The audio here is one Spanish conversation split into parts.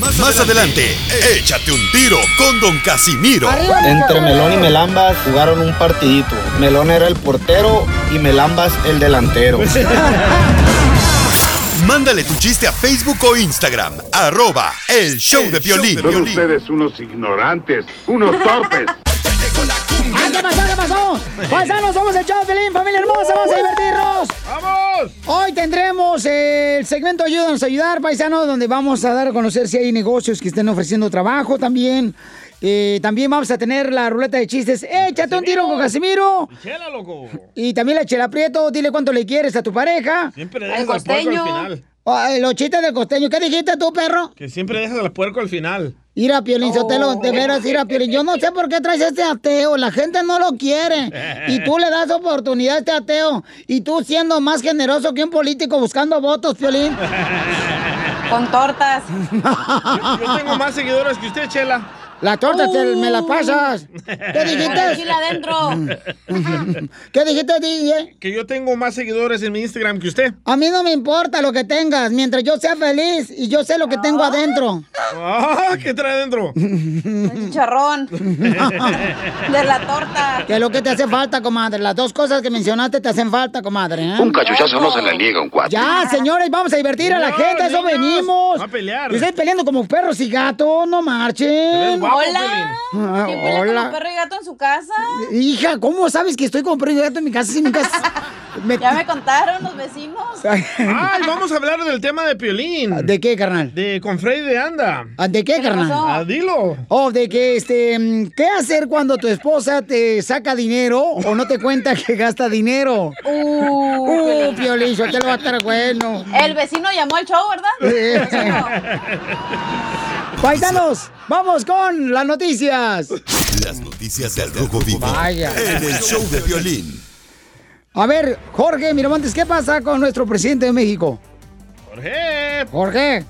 Más, adelante, échate un tiro con Don Casimiro. Entre Melón y Melambas jugaron un partidito. Melón era el portero y Melambas el delantero. Mándale tu chiste a Facebook o Instagram, arroba el show de violín. Son ustedes unos ignorantes, unos torpes. ¡Ay, qué pasó, qué pasó! Paisanos, somos el de Pelín, familia hermosa, vamos a divertirnos. ¡Vamos! Hoy tendremos el segmento Ayúdanos a ayudar, paisanos, donde vamos a dar a conocer si hay negocios que estén ofreciendo trabajo también. Eh, también vamos a tener la ruleta de chistes. ¡Échate un tiro con Casimiro! Chela, loco. Y también la chela prieto, dile cuánto le quieres a tu pareja. Siempre dejas al puerco al final. Ay, los chistes del costeño. ¿Qué dijiste tú, perro? Que siempre dejas al puerco al final. Mira, Piolín, Sotelo, de veras, mira, Piolín. Yo no sé por qué traes este ateo. La gente no lo quiere. Y tú le das oportunidad a este ateo. Y tú siendo más generoso que un político buscando votos, Piolín. Con tortas. Yo, yo tengo más seguidores que usted, Chela. La torta te- me la pasas. ¿Qué dijiste? Adentro. ¿Qué dijiste, DJ? Que yo tengo más seguidores en mi Instagram que usted. A mí no me importa lo que tengas, mientras yo sea feliz y yo sé lo que tengo adentro. Ah, ¿Qué trae adentro? Chicharrón. De la torta. ¿Qué es lo que te hace falta, comadre? Las dos cosas que mencionaste te hacen falta, comadre. ¿eh? Un cachuchazo no se le niega un cuate. Ya, señores, vamos a divertir a la gente, a eso niños, venimos. va a pelear. Ustedes peleando como perros y gatos, no marchen. Hola. Ah, ¿Quién pelea hola. como perro y gato en su casa? Hija, ¿cómo sabes que estoy como perro y gato en mi casa si nunca... me- Ya me contaron los vecinos. Ay, vamos a hablar del tema de Piolín. ¿De qué, carnal? De con Freddy de Anda. Ah, ¿De qué, le carnal? Ah, dilo. Oh, de que, este, ¿qué hacer cuando tu esposa te saca dinero o no te cuenta que gasta dinero? Uh, Uh, Piolín, te lo va a estar bueno. El vecino llamó al show, ¿verdad? Vecino. Paisanos, vamos con las noticias. Las noticias del Rojo Vivo Vaya. en el show de violín. A ver, Jorge Miramontes, ¿qué pasa con nuestro presidente de México? Jorge. Jorge.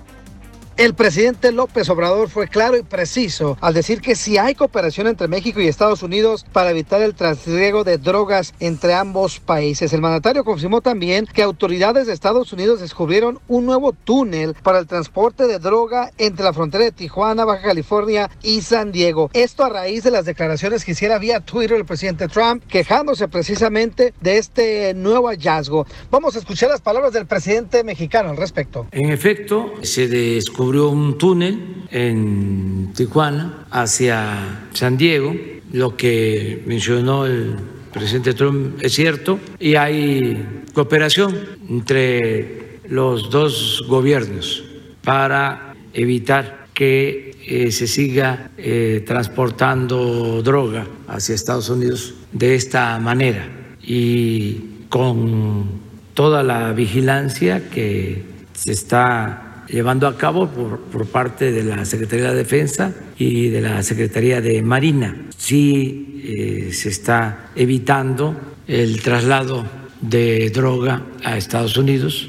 El presidente López Obrador fue claro y preciso al decir que si hay cooperación entre México y Estados Unidos para evitar el trasiego de drogas entre ambos países. El mandatario confirmó también que autoridades de Estados Unidos descubrieron un nuevo túnel para el transporte de droga entre la frontera de Tijuana, Baja California y San Diego. Esto a raíz de las declaraciones que hiciera vía Twitter el presidente Trump quejándose precisamente de este nuevo hallazgo. Vamos a escuchar las palabras del presidente mexicano al respecto. En efecto, se descubrió un túnel en Tijuana hacia San Diego. Lo que mencionó el presidente Trump es cierto y hay cooperación entre los dos gobiernos para evitar que eh, se siga eh, transportando droga hacia Estados Unidos de esta manera y con toda la vigilancia que se está llevando a cabo por, por parte de la Secretaría de Defensa y de la Secretaría de Marina. Sí eh, se está evitando el traslado de droga a Estados Unidos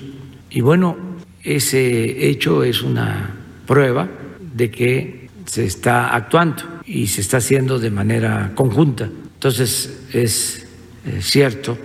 y bueno, ese hecho es una prueba de que se está actuando y se está haciendo de manera conjunta. Entonces es eh, cierto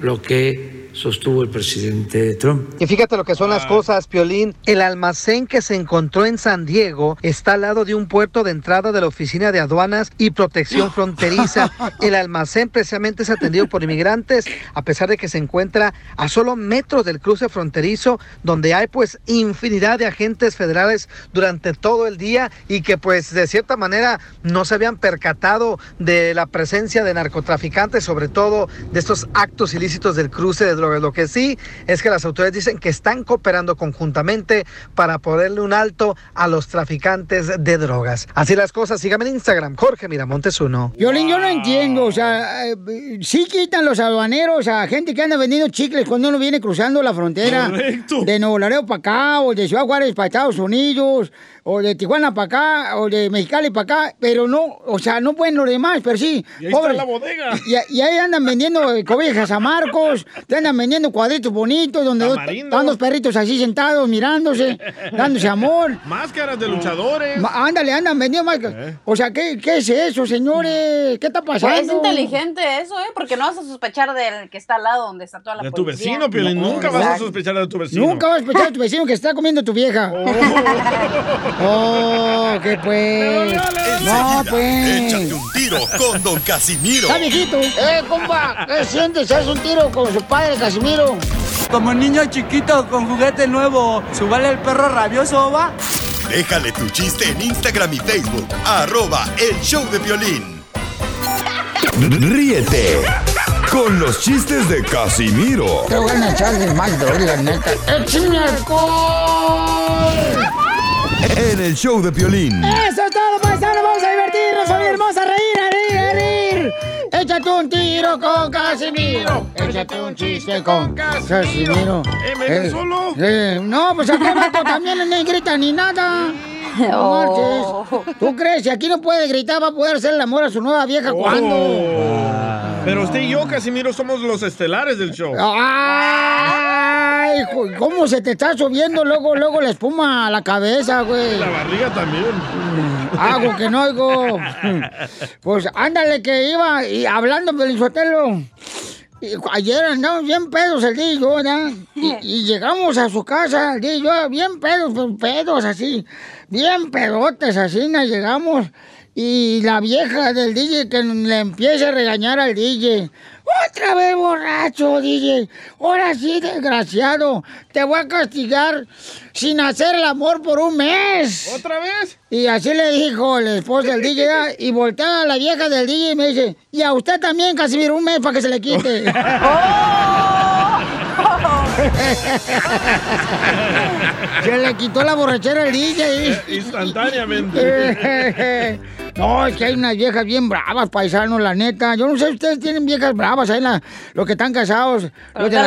lo que sostuvo el presidente Trump. Y fíjate lo que son las cosas, Piolín. El almacén que se encontró en San Diego está al lado de un puerto de entrada de la Oficina de Aduanas y Protección Fronteriza. El almacén precisamente es atendido por inmigrantes, a pesar de que se encuentra a solo metros del cruce fronterizo, donde hay pues infinidad de agentes federales durante todo el día y que pues de cierta manera no se habían percatado de la presencia de narcotraficantes, sobre todo de estos actos ilícitos del cruce de drogas. Lo que sí es que las autoridades dicen que están cooperando conjuntamente para ponerle un alto a los traficantes de drogas. Así las cosas, síganme en Instagram, Jorge Miramontes uno. Violín, yo no entiendo, o sea, eh, sí quitan los aduaneros a gente que anda vendiendo chicles cuando uno viene cruzando la frontera Correcto. de Nuevo Laredo para acá, o de Ciudad Juárez para Estados Unidos, o de Tijuana para acá, o de Mexicali para acá, pero no, o sea, no pueden los demás, pero sí. Y ahí está la bodega. Y, y ahí andan vendiendo eh, cobijas a Marcos, te andan vendiendo cuadritos bonitos donde dos- están dos perritos así sentados mirándose, dándose amor. Máscaras de luchadores. Ma- Ándale, andan vendiendo más. O sea, ¿qué, ¿qué es eso, señores? ¿Qué está pasando? Pues es inteligente eso, ¿eh? Porque no vas a sospechar del que está al lado donde está toda la De tu policía. vecino, Piolín. No, Nunca vas a sospechar de tu vecino. Nunca vas a escuchar a tu vecino que está comiendo tu vieja. Oh, ¿qué pues? No, Échate pues. un tiro con Don Casimiro. Está viejito. Eh, compa, ¿qué sientes? ¿Haz un tiro con su padre, Casimiro? Como niño chiquito con juguete nuevo, ¿subale el perro rabioso, va? Déjale tu chiste en Instagram y Facebook. Arroba El Show de Violín. Ríete con los chistes de Casimiro Te voy a echar de mal, droga, la neta. ¡Échame alcohol! En el Show de Violín. Eso es todo, paisanos. Vamos a divertirnos, familia hermosa. A reír, a reír, a reír. Échate un tiro con Casimiro. Échate un chiste con Casimiro. Eh, ¿me solo? eh, no, pues aquí abajo también no grita ni nada. No Oh. marches. ¿Tú crees? Si aquí no puede gritar, va a poder hacer el amor a su nueva vieja cuando. Oh. Pero usted y yo, Casimiro, somos los estelares del show. ¿Cómo se te está subiendo luego, luego la espuma a la cabeza, güey? La barriga también. Hago que no oigo. Pues ándale que iba y hablando Pelizotelo. Ayer andamos bien pedos el día y yo, ¿verdad? Y, y llegamos a su casa el día y yo, bien pedos, pero pedos así, bien pedotes así, nos llegamos. Y la vieja del DJ que le empieza a regañar al DJ. Otra vez borracho, DJ. Ahora sí, desgraciado. Te voy a castigar sin hacer el amor por un mes. ¿Otra vez? Y así le dijo la esposa del DJ ¿verdad? y voltea a la vieja del DJ y me dice, y a usted también, Casimiro, un mes para que se le quite. se le quitó la borrachera al DJ. Instantáneamente. No, es que hay unas viejas bien bravas, paisanos, la neta. Yo no sé si ustedes tienen viejas bravas ahí, la- los que están casados. Los de, la,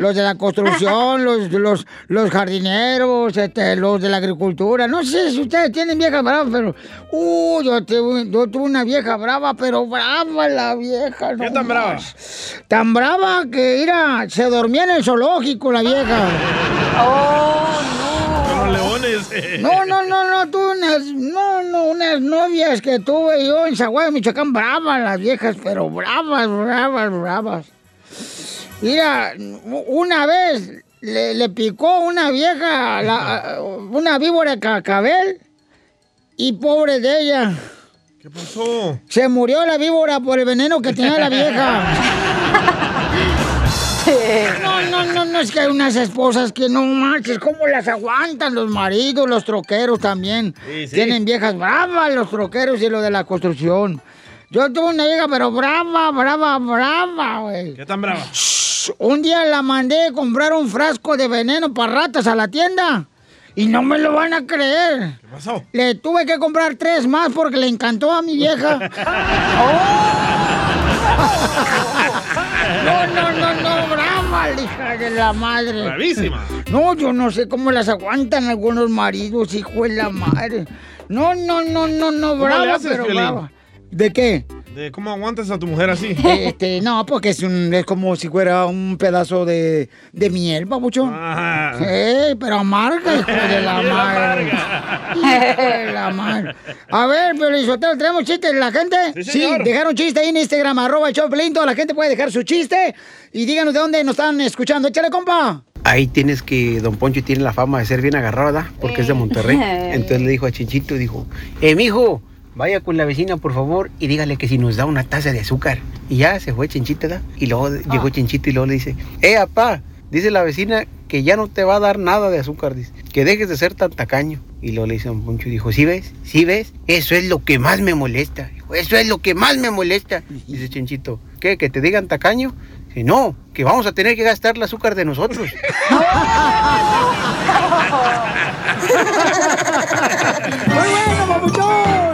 los de la construcción, los, los, los jardineros, este, los de la agricultura. No sé si ustedes tienen viejas bravas, pero... Uh, yo, tuve- yo tuve una vieja brava, pero brava la vieja. ¿Qué no tan brava? más. Tan brava que, mira, se dormía en el zoológico la vieja. Los leones. No, no, no, no, tuve unas, no, no, unas novias que tuve yo en Zaguayo, Michoacán, bravas las viejas, pero bravas, bravas, bravas. Mira, una vez le, le picó una vieja, la- una víbora de cacabel, y pobre de ella. ¿Qué pasó? Se murió la víbora por el veneno que tenía la vieja. No, no, no, es que hay unas esposas que no manches, ¿cómo las aguantan los maridos, los troqueros también? Sí, sí. Tienen viejas bravas los troqueros y lo de la construcción. Yo tuve una vieja, pero brava, brava, brava, güey. ¿Qué tan brava? Un día la mandé a comprar un frasco de veneno para ratas a la tienda. Y no me lo van a creer. ¿Qué pasó? Le tuve que comprar tres más porque le encantó a mi vieja. No, no, no, no, la hija de la madre. Bravísima. No, yo no sé cómo las aguantan algunos maridos, hijo de la madre. No, no, no, no, no, ¿Cómo le brava, haces, pero brava. ¿De qué? ¿De cómo aguantas a tu mujer así? Este, no, porque es, un, es como si fuera un pedazo de, de miel, babucho. Ah. Ey, pero amarga, hijo de la madre. Hijo de la madre. A ver, Pelizotelo, ¿tenemos chistes de la gente? Sí, señor. dejaron chiste ahí en Instagram, arroba el. Toda la gente puede dejar su chiste. Y díganos de dónde nos están escuchando. Échale, compa. Ahí tienes que Don Poncho tiene la fama de ser bien agarrado, ¿verdad? Porque es de Monterrey. Entonces le dijo a Chinchito, dijo, eh, mijo, vaya con la vecina, por favor, y dígale que si nos da una taza de azúcar. Y ya se fue Chinchito, ¿verdad? Y luego llegó Chinchito y luego le dice, eh, apá, dice la vecina que ya no te va a dar nada de azúcar, dice, que dejes de ser tan tacaño. Y luego le dice Don Poncho, dijo, ¿sí ves? ¿Sí ves? Eso es lo que más me molesta. Dijo, eso es lo que más me molesta. Dice Chinchito, ¿qué? ¿Que te digan tacaño? Dice, no, que vamos a tener que gastar el azúcar de nosotros. ¡Muy bueno, papuchón!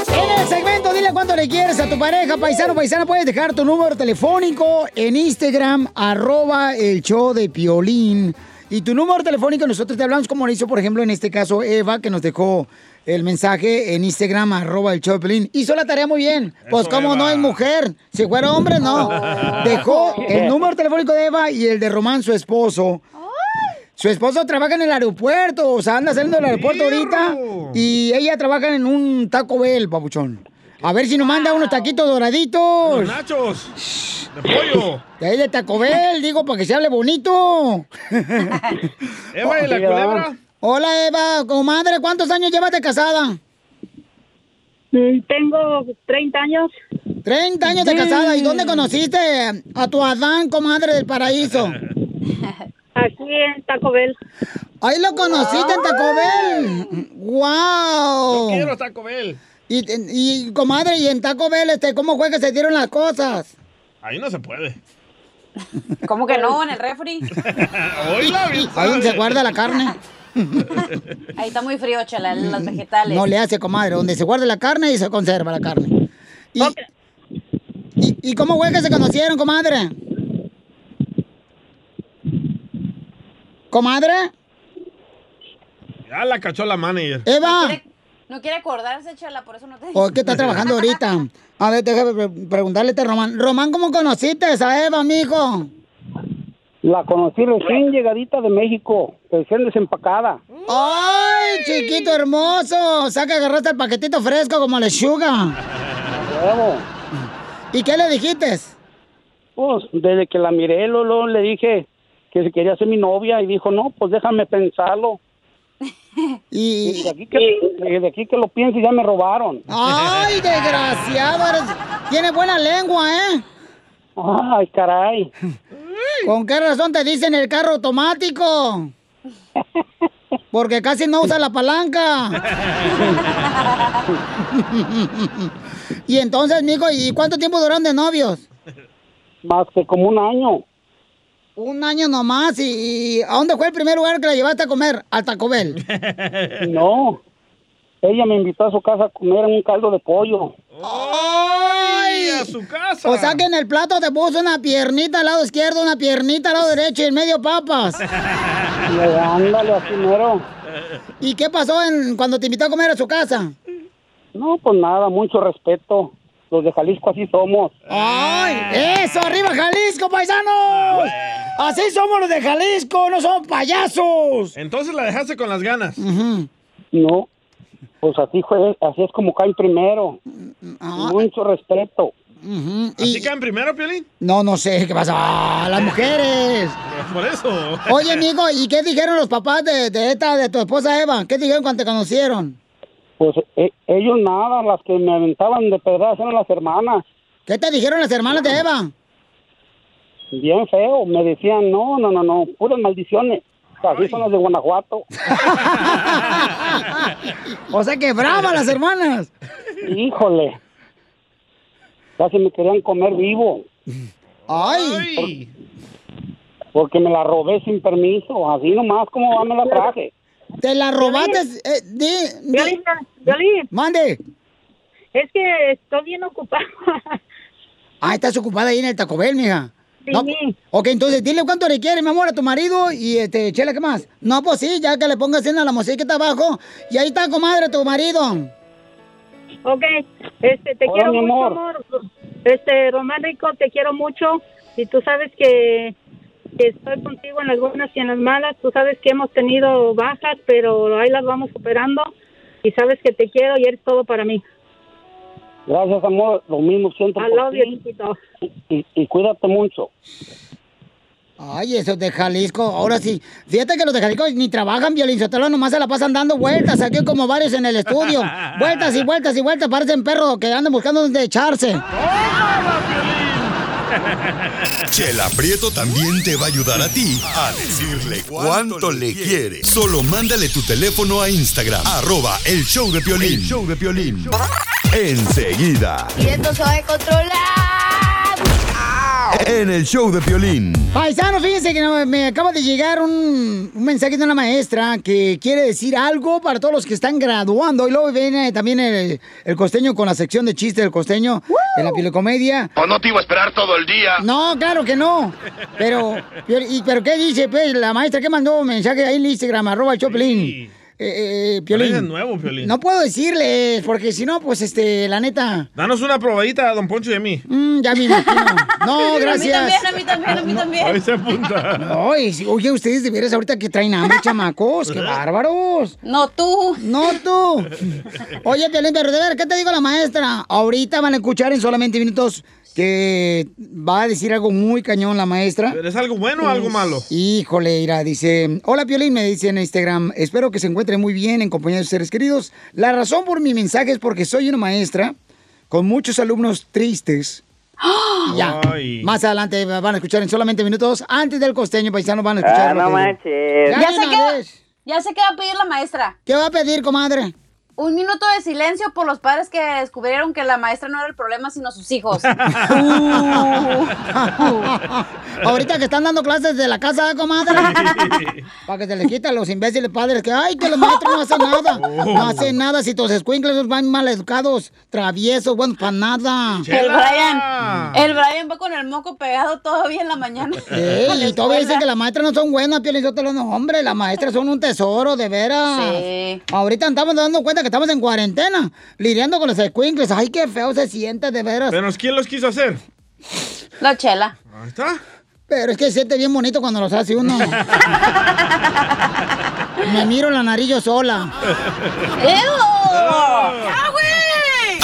Dile cuánto le quieres a tu pareja, paisano, paisana, puedes dejar tu número telefónico en Instagram, arroba el show de Piolín. Y tu número telefónico nosotros te hablamos como lo hizo, por ejemplo, en este caso Eva, que nos dejó el mensaje en Instagram, arroba el show de Piolín. Hizo la tarea muy bien. Pues como no es mujer, si fuera hombre, no. Dejó el número telefónico de Eva y el de Román, su esposo. Su esposo trabaja en el aeropuerto, o sea, anda saliendo del aeropuerto ahorita. Y ella trabaja en un Taco Bell, papuchón. A ver si nos manda unos taquitos doraditos. Los nachos. De pollo. De ahí de Taco Bell, digo, para que se hable bonito. Eva, ¿y la culebra? Hola, Eva, comadre, ¿cuántos años llevas de casada? Mm, Tengo 30 años. 30 años de casada. ¿Y dónde conociste a tu Adán, comadre del paraíso? Aquí en Taco Bell. Ahí lo conociste en Taco Bell. ¡Wow! Yo quiero Taco Bell. Y, y, comadre, y en Taco Bell, este, ¿cómo fue que se dieron las cosas? Ahí no se puede. ¿Cómo que no? En el refri. Ahí donde se guarda la carne. Ahí está muy frío, chela, los vegetales. No le hace, comadre, donde se guarda la carne y se conserva la carne. ¿Y, y, y cómo fue que se conocieron, comadre? ¿Comadre? Ya la cachó la manager. Eva. No quiere acordarse, chela, por eso no te ¿O es que está trabajando ahorita? A ver, déjame pre- preguntarle a este Román. Román, ¿cómo conociste a Eva, mijo? La conocí recién llegadita de México, recién desempacada. ¡Ay, chiquito hermoso! O sea que agarraste el paquetito fresco como lechuga. Huevo. ¿Y qué le dijiste? Pues desde que la miré, Lolo, le dije que si quería ser mi novia y dijo, no, pues déjame pensarlo. Y desde aquí que, desde aquí que lo pienso ya me robaron. ¡Ay, desgraciado! eres- Tienes buena lengua, ¿eh? Ay, caray. ¿Con qué razón te dicen el carro automático? Porque casi no usa la palanca. y entonces, mijo, ¿y cuánto tiempo duraron de novios? Más que como un año. Un año nomás. ¿Y, y a dónde fue el primer lugar que la llevaste a comer? Al Taco Bell. No. Ella me invitó a su casa a comer un caldo de pollo. ¡Ay! a su casa. O sea que en el plato te puso una piernita al lado izquierdo, una piernita al lado derecho y en medio papas. Y ándale, así mero. ¿Y qué pasó en, cuando te invitó a comer a su casa? No, pues nada, mucho respeto. Los de Jalisco así somos. ¡Ay! ¡Eso! ¡Arriba Jalisco, paisanos! Así somos los de Jalisco, no somos payasos. Entonces la dejaste con las ganas. No, pues así fue, así es como caen primero. Mucho respeto. ¿Así caen primero, Piolín? No, no sé qué pasa. ¡Ah, las mujeres! Por eso. Oye, amigo, ¿y qué dijeron los papás de, de esta, de tu esposa Eva? ¿Qué dijeron cuando te conocieron? Pues e- ellos nada, las que me aventaban de pedradas eran las hermanas. ¿Qué te dijeron las hermanas de Eva? Bien feo, me decían, no, no, no, no, puras maldiciones. Así son las de Guanajuato. O sea que brava las hermanas. Híjole. Casi me querían comer vivo. Ay. Porque me la robé sin permiso, así nomás como va me la traje. ¿Te la robaste? Eh, Violín, Violín. Mande. Es que estoy bien ocupada. Ah, estás ocupada ahí en el Taco Bell, mija. Sí. No, ok, entonces dile cuánto le quieres, mi amor, a tu marido y este, chela, ¿qué más? No, pues sí, ya que le pongas en la musiquita abajo. Y ahí está, comadre, tu marido. Ok, este, te Hola, quiero mi mucho, amor. amor. Este, Román Rico, te quiero mucho. Y tú sabes que, que estoy contigo en las buenas y en las malas. Tú sabes que hemos tenido bajas, pero ahí las vamos superando. Y sabes que te quiero y eres todo para mí. Gracias, amor. Lo mismo siento I por ti. Y, y cuídate mucho. Ay, esos de Jalisco, ahora sí. Fíjate que los de Jalisco ni trabajan, Violín Sotelo, nomás se la pasan dando vueltas, aquí como varios en el estudio. Vueltas y vueltas y vueltas, parecen perros que andan buscando donde echarse. Chela Prieto también te va a ayudar a ti a decirle cuánto le quiere. Solo mándale tu teléfono a Instagram, arroba el show de Piolín. El show de Piolín. enseguida. Y esto se va a controlar. En el show de Piolín. Paisano, fíjense que me acaba de llegar un, un mensaje de una maestra que quiere decir algo para todos los que están graduando. Y luego viene también el, el costeño con la sección de chistes del costeño en la pilecomedia. ¿O no te iba a esperar todo el día? No, claro que no. Pero, y, pero ¿qué dice pues, la maestra que mandó un mensaje ahí en Instagram, arroba el Choplin? Eh, eh, Piolín. Parece nuevo, Piolín. No puedo decirles, porque si no, pues este, la neta. Danos una probadita a Don Poncho y a mí. mm, ya me imagino. No, gracias. A mí también, a mí también, a mí también. Ahí se apunta. Ay, sí, oye, ustedes de veras ahorita que traen hambre, chamacos, qué bárbaros. No tú. No tú. Oye, Piolín, pero de ver, ¿qué te digo la maestra? Ahorita van a escuchar en solamente minutos que va a decir algo muy cañón la maestra. ¿Pero es algo bueno o algo malo? Híjole, Ira, dice, hola Piolín, me dice en Instagram, espero que se encuentre muy bien en compañía de sus seres queridos. La razón por mi mensaje es porque soy una maestra con muchos alumnos tristes. Y Ya, Ay. más adelante van a escuchar en solamente minutos, antes del costeño paisano van a escuchar Ah, no manches. Ya Ya sé vez. Ya sé qué va a pedir la maestra. ¿Qué va a pedir, comadre? Un minuto de silencio por los padres que descubrieron que la maestra no era el problema, sino sus hijos. Ahorita que están dando clases de la casa, comadre. Para que se les quita a los imbéciles padres que, ay, que los maestros no hacen nada. No hacen nada si tus escuincles van mal educados, traviesos, bueno, para nada. El Brian, el Brian va con el moco pegado todavía en la mañana. La y todavía dicen que las maestras no son buenas, Piolín, yo te lo no, hombre, las maestras son un tesoro, de veras. Sí. Ahorita estamos dando cuenta que estamos en cuarentena, lidiando con los escuincles. Ay, qué feo se siente, de veras. ¿Pero quién los quiso hacer? La chela. Ahí está. Pero es que se siente bien bonito cuando los hace uno. Me miro la nariz yo sola.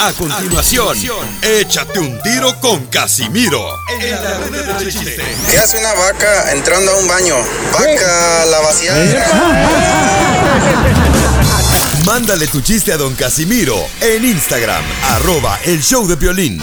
A continuación, échate un tiro con Casimiro. En la ruleta de chiste. ¿Qué hace una vaca entrando a un baño? Vaca, la vaciada. Mándale tu chiste a don Casimiro en Instagram, arroba el show de violín.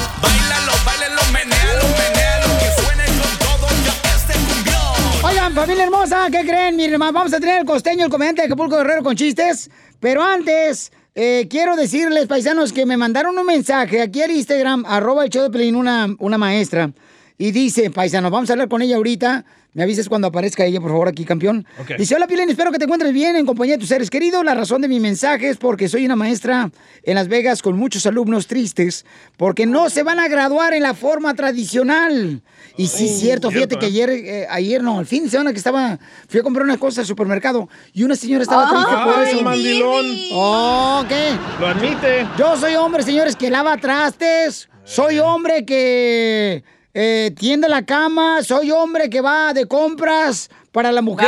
Oigan, familia hermosa, ¿qué creen? Miren, vamos a tener el costeño, el comediante de Acapulco Guerrero con chistes. Pero antes, eh, quiero decirles, paisanos, que me mandaron un mensaje aquí al Instagram, arroba el show de Pelín, una, una maestra. Y dice, paisanos, vamos a hablar con ella ahorita. Me avises cuando aparezca ella, por favor, aquí, campeón. Dice, hola, Piolín, espero que te encuentres bien en compañía de tus seres queridos. La razón de mi mensaje es porque soy una maestra en Las Vegas con muchos alumnos tristes porque no se van a graduar en la forma tradicional. Y sí, Oh, cierto, fíjate cierto, que ¿eh? ayer, eh, ayer no, el fin de semana que estaba, fui a comprar unas cosas al supermercado y una señora estaba triste por Ay, eso. mandilón. Oh, ¿qué? Lo admite. Yo soy hombre, señores, que lava trastes. Soy hombre que eh, tiende la cama. Soy hombre que va de compras para la mujer.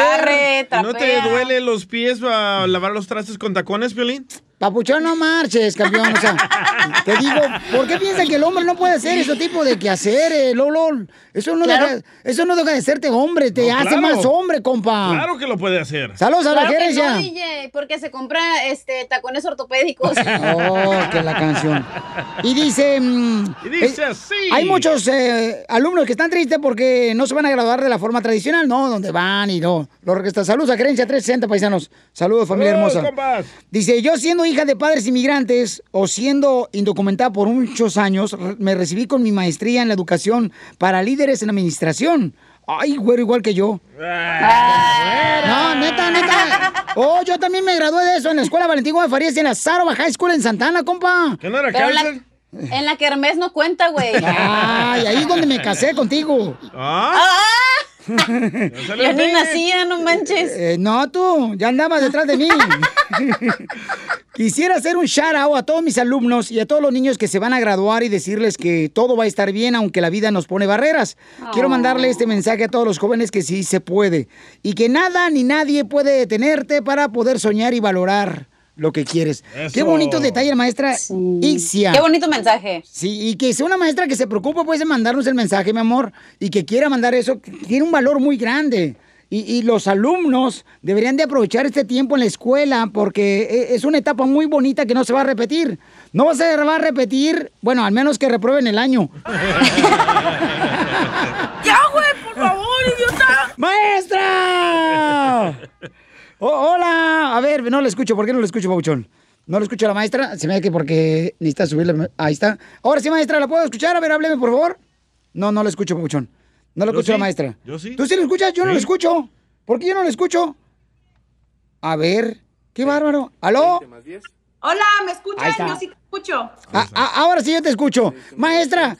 ¿Y ¿No te duele los pies para lavar los trastes con tacones, Violín? Papuchón, no marches, campeón. O sea, te digo, ¿por qué piensan que el hombre no puede hacer ese tipo de quehaceres, Lolo? Eso no, Claro. deja, eso no deja de serte hombre, te No, hace claro. más hombre, compa. Claro que lo puede hacer. Saludos a la Claro gerencia. no, DJ, porque se compra este tacones ortopédicos. Oh, que la canción. Y dice... mm, Y dice eh, así. Hay muchos eh, alumnos que están tristes porque no se van a graduar de la forma tradicional, ¿no? Donde van y no. Los que están. Saludos a Gerencia 360, paisanos. Saludos, familia Saludos, hermosa. compas. Dice, yo siendo hija de padres inmigrantes o siendo indocumentada por muchos años, me recibí con mi maestría en la educación para líderes en administración. Ay, güero, igual que yo. No, neta, neta. Oh, yo también me gradué de eso en la escuela Valentín Gómez Farías y en la Saroba High School en Santana, compa. ¿Que no era Pero en la, en la kermés no cuenta, güey. Ay, ahí es donde me casé contigo. ¿Ah? Yo ni nacía, no manches. Eh, no, tú, ya andabas detrás de mí. Quisiera hacer un shout out a todos mis alumnos y a todos los niños que se van a graduar y decirles que todo va a estar bien aunque la vida nos pone barreras. Quiero mandarle este mensaje a todos los jóvenes que sí se puede y que nada ni nadie puede detenerte para poder soñar y valorar lo que quieres. Qué bonito detalle, maestra Ixia. Qué bonito mensaje. Sí, y que sea una maestra que se preocupa pues de mandarnos el mensaje, mi amor, y que quiera mandar eso, tiene un valor muy grande. Y, y los alumnos deberían de aprovechar este tiempo en la escuela porque e- es una etapa muy bonita que no se va a repetir. No se va a repetir, bueno, al menos que reprueben el año. ¡Ya, güey, por favor, idiota! ¡Maestra! Oh, hola. A ver, no lo escucho. ¿Por qué no lo escucho, Pauchón? No lo escucho a la maestra. Se me ve que porque necesita subirle. Ahí está. Ahora sí, maestra, ¿la puedo escuchar? A ver, hábleme, por favor. No, no la escucho, Papuchón. No la Yo escucho a la maestra. yo sí. ¿Tú sí lo escuchas? Yo no lo escucho. ¿Por qué yo no lo escucho? A ver, qué bárbaro. ¿Aló? Hola, ¿me escuchan? está. Yo sí te escucho. Ah, ah, ahora sí yo te escucho. Maestra,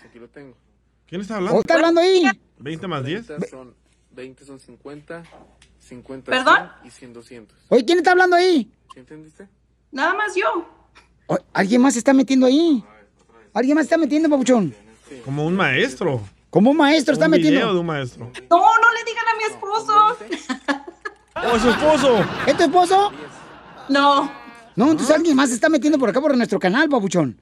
¿Quién está ¿o hablando? está hablando ahí? 20 más 10. Son 20 son 50, 50 ¿Perdón? 100 y 100 200. Oye, ¿quién está hablando ahí? ¿Sí entendiste? Nada más yo. O- ¿Alguien más se está metiendo ahí? ¿Alguien más se está metiendo, Papuchón? Como un maestro. Como un maestro está un metiendo. video de un maestro. No, no le digan a mi esposo. ¡Oh, es su esposo! ¿Es tu esposo? No. No, entonces alguien más se está metiendo por acá por nuestro canal, Papuchón.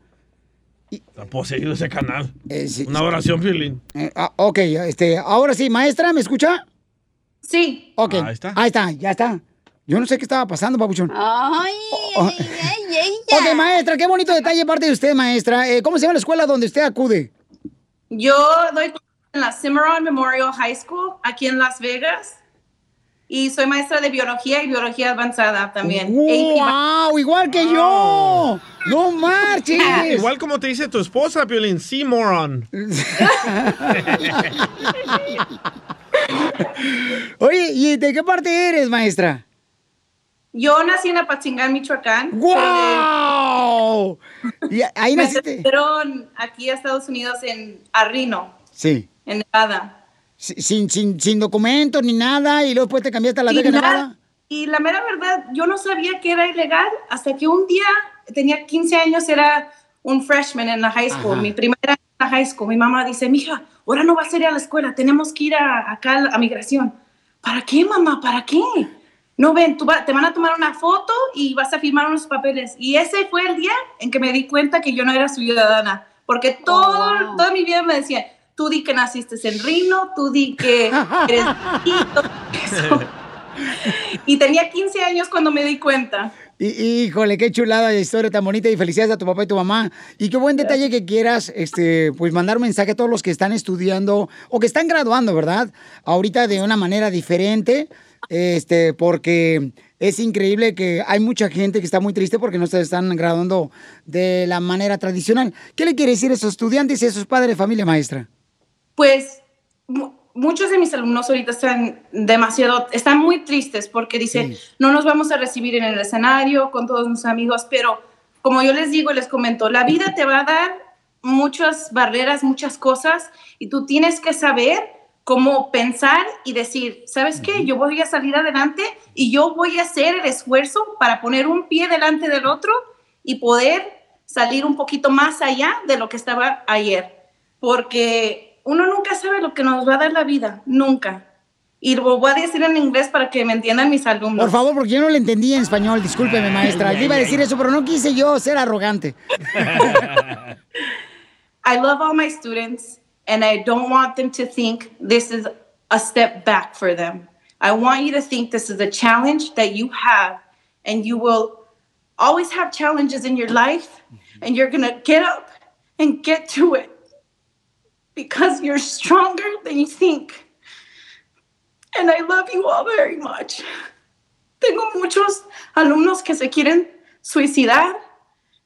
Está poseído ese canal. Eh, sí, Una oración, Piolín. Eh, ah, ok, este, ahora sí, maestra, ¿me escucha? Sí. Ok. Ahí está. Ahí está, ya está. Yo no sé qué estaba pasando, Papuchón. Ay, Oh, ay, ay, ay, ay. Ok, maestra, qué bonito detalle de parte de usted, maestra. Eh, ¿Cómo se llama la escuela donde usted acude? Yo doy clases en la Cimarron Memorial High School, aquí en Las Vegas. Y soy maestra de biología y biología avanzada también. ¡Wow! ¡Igual que yo! ¡No marches! Igual como te dice tu esposa, Piolín. Sí, moron. Oye, ¿y de qué parte eres, maestra? Yo nací en Apatzingán, Michoacán. ¡Wow! ¿Y ahí Me naciste? trajeron aquí a Estados Unidos en Arrino, Sí. en Nevada. Si- Sin, sin, sin documentos ni nada, y luego después te cambiaste a la nada- Nevada. Y la mera verdad, yo no sabía que era ilegal hasta que un día, tenía 15 años, era un freshman en la high school, Ajá. mi primera en la high school. Mi mamá dice, mija, ahora no vas a ir a la escuela, tenemos que ir a, acá a migración. ¿Para qué, mamá? ¿Para qué? No ven, tú va- te van a tomar una foto y vas a firmar unos papeles. Y ese fue el día en que me di cuenta que yo no era ciudadana, porque todo, wow. toda mi vida me decían, tú di que naciste en Rino, tú di que eres... y todo eso. Y tenía 15 años cuando me di cuenta. Híjole, qué chulada de historia tan bonita y felicidades a tu papá y tu mamá. Y qué buen detalle que quieras, este, pues mandar un mensaje a todos los que están estudiando o que están graduando, ¿verdad? Ahorita de una manera diferente, este, porque es increíble que hay mucha gente que está muy triste porque no se están graduando de la manera tradicional. ¿Qué le quiere decir a esos estudiantes y a esos padres de familia, maestra? Pues muchos de mis alumnos ahorita están demasiado, están muy tristes porque dicen, no nos vamos a recibir en el escenario con todos mis amigos, pero como yo les digo les comento, la vida te va a dar muchas barreras, muchas cosas y tú tienes que saber cómo pensar y decir, ¿sabes qué? Yo voy a salir adelante y yo voy a hacer el esfuerzo para poner un pie delante del otro y poder salir un poquito más allá de lo que estaba ayer. Porque uno nunca sabe lo que nos va a dar la vida, nunca. Y lo voy a decir en inglés para que me entiendan mis alumnos. Por favor, porque yo no le entendí en español, discúlpeme, maestra. Yo iba a decir eso, pero no quise yo ser arrogante. I love all my students, and I don't want them to think this is a step back for them. I want you to think this is a challenge that you have, and you will always have challenges in your life, and you're gonna get up and get to it because you're stronger than you think. And I love you all very much. Tengo muchos alumnos que se quieren suicidar.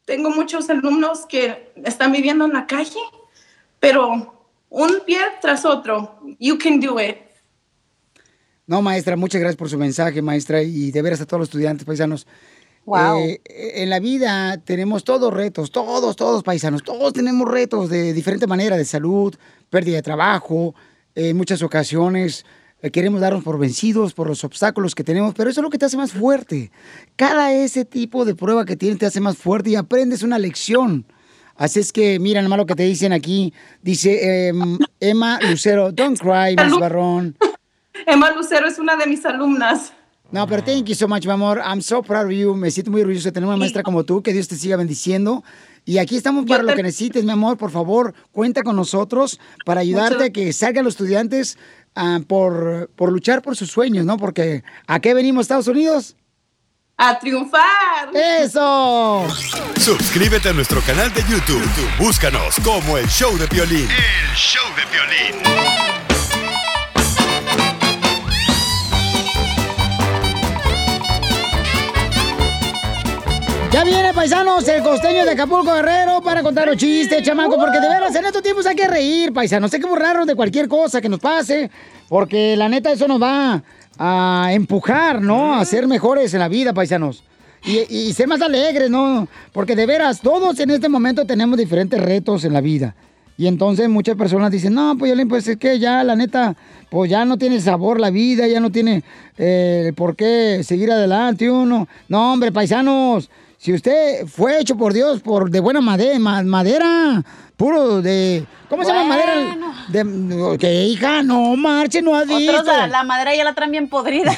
Tengo muchos alumnos que están viviendo en la calle, pero un pie tras otro. You can do it. No, maestra, muchas gracias por su mensaje, maestra, y de veras a todos los estudiantes paisanos. Wow. Eh, en la vida tenemos todos retos, todos, todos paisanos, todos tenemos retos de diferente manera, de salud, pérdida de trabajo, en muchas ocasiones eh, queremos darnos por vencidos por los obstáculos que tenemos, pero eso es lo que te hace más fuerte. Cada ese tipo de prueba que tienes te hace más fuerte y aprendes una lección. Así es que, mira nomás lo que te dicen aquí. Dice em, Emma Lucero, don't cry, Miss Barrón. Emma Lucero es una de mis alumnas. No, pero thank you so much, mi amor. I'm so proud of you. Me siento muy orgulloso de tener una maestra como tú. Que Dios te siga bendiciendo. Y aquí estamos para lo que necesites, mi amor. Por favor, cuenta con nosotros para ayudarte a que salgan los estudiantes ah, por, por luchar por sus sueños, ¿no? Porque ¿a qué venimos, Estados Unidos? A triunfar. ¡Eso! Suscríbete a nuestro canal de YouTube. Búscanos como El Show de Piolín. El show de violín. Ya viene, paisanos, el costeño de Acapulco Guerrero para contar los chistes, chamaco, porque de veras en estos tiempos hay que reír, paisanos. Hay que burlarnos de cualquier cosa que nos pase, porque la neta eso nos va a empujar, ¿no? A ser mejores en la vida, paisanos. Y, y ser más alegres, ¿no? Porque de veras, todos en este momento tenemos diferentes retos en la vida. Y entonces muchas personas dicen, no, pues, pues es que ya, la neta, pues ya no tiene sabor la vida, ya no tiene eh, por qué seguir adelante uno. No, hombre, paisanos, si usted fue hecho por Dios por de buena madera, madera puro de... ¿Cómo se llama madera? De, ¿Qué, hija? No, marche, no ha dicho. Otros la, la madera ya la traen bien podrida.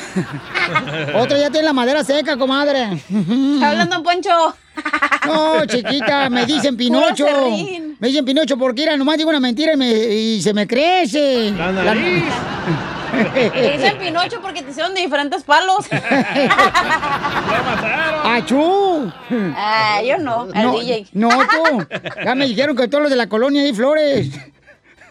Otro ya tiene la madera seca, comadre. Está hablando Poncho. No, chiquita, me dicen Pinocho. Me dicen Pinocho porque era, nomás digo una mentira y, me- y se me crece. La nariz. Te dicen Pinocho porque te hicieron de diferentes palos. ¡Achú! Ah, yo no, al no, DJ. No, tú. Ya me dijeron que todos los de la colonia hay flores.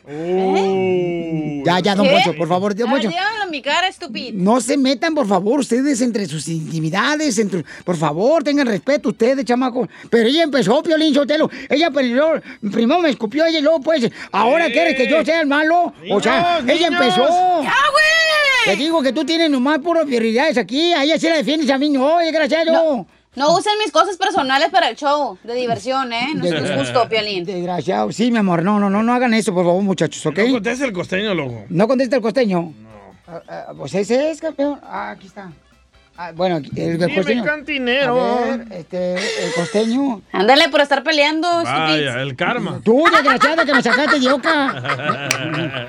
Ya, ya, don ¿Qué? Poncho, por favor, don Poncho. mi cara, estúpido. No se metan, por favor, ustedes entre sus intimidades, entre, por favor, tengan respeto ustedes, chamaco. Pero ella empezó, Piolín Sotelo. Ella primero, primero me escupió ella y luego, pues, ahora quiere que yo sea el malo. o sea, Niños, ella empezó. ¡Ya, güey! Te digo que tú tienes nomás puras prioridades aquí. A ella sí la defiendes, a mí no, desgraciado. No, no usen mis cosas personales para el show de diversión, ¿eh? No es justo, Piolín. Desgraciado. Sí, mi amor, no, no, no, no hagan eso, por favor, muchachos, ¿ok? No contesta el costeño, loco. ¿No contesta el costeño? No. pues ese es, campeón. Ah, aquí está. Ah, bueno, aquí- el, Dime, costeño. cantinero. A ver, este, el costeño. Ándale por estar peleando, Vaya, estúpido. el karma. Tú, desgraciado, que me sacaste de oca.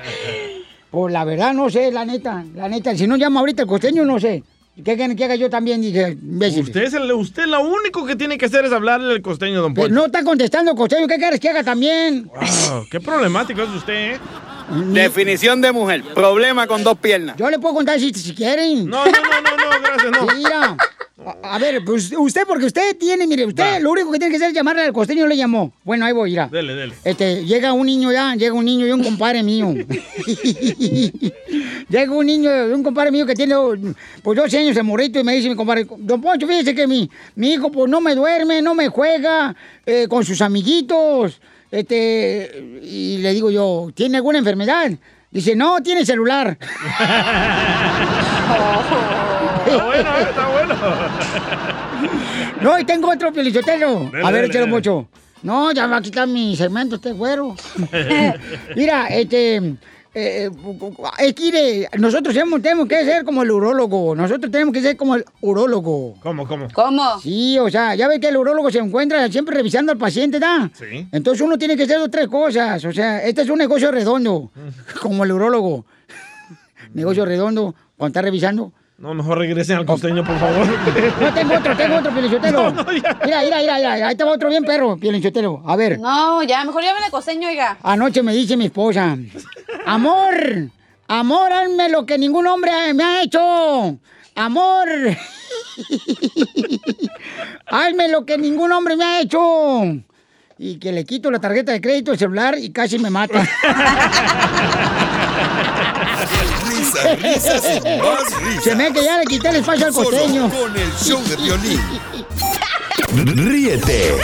Pues la verdad, no sé, la neta, la neta. Si no llama ahorita el costeño, no sé. ¿Qué quieren que haga yo también? Dije, imbécil. Usted, es el, usted lo único que tiene que hacer es hablarle al costeño, don Poncho. no está contestando costeño, ¿qué quieres que haga también? Wow, qué problemático es usted, ¿eh? Definición de mujer. Problema con dos piernas. Yo le puedo contar si, si quieren. No, no, no, no, no, gracias, no. Mira, a, a ver, pues usted, porque usted tiene, mire, usted lo único que tiene que hacer es llamarle al costeño, le llamó. Bueno, ahí voy, mira. Dele, dele. Este, llega un niño ya, llega un niño y un compadre mío. llega un niño, un compadre mío que tiene, pues, 12 años de morrito y me dice mi compadre, don Poncho, fíjese que mi, mi hijo, pues, no me duerme, no me juega eh, con sus amiguitos. Este, y le digo yo, ¿tiene alguna enfermedad? Dice, no, tiene celular. Está bueno, ¿eh? está bueno. No, y tengo otro pelichotero. A ver, échalo mucho. No, ya me va a quitar mi segmento este güero. Mira, este... eh, es que nosotros tenemos, tenemos que ser como el urólogo. Nosotros tenemos que ser como el urólogo. ¿Cómo, cómo? ¿Cómo? Sí, o sea, ya ve que el urólogo se encuentra siempre revisando al paciente, ¿da? Sí. Entonces uno tiene que hacer dos, tres cosas. O sea, este es un negocio redondo, como el urólogo. negocio redondo, cuando está revisando. No, mejor regresen al costeño, por favor. No, tengo otro, tengo otro, Pielichotelo. No, no, ya. Mira, mira, mira, mira, ahí te va otro bien perro, Pielichotelo. A ver, No, ya, mejor llámale costeño, oiga. anoche me dice mi esposa, amor, amor, hazme lo que ningún hombre me ha hecho. Amor, hazme lo que ningún hombre me ha hecho. Y que le quito la tarjeta de crédito, el celular y casi me mata. Risas, risas y más risas. Se me que ya le quité el espacio al Solo costeño. con el show de violín. Ríete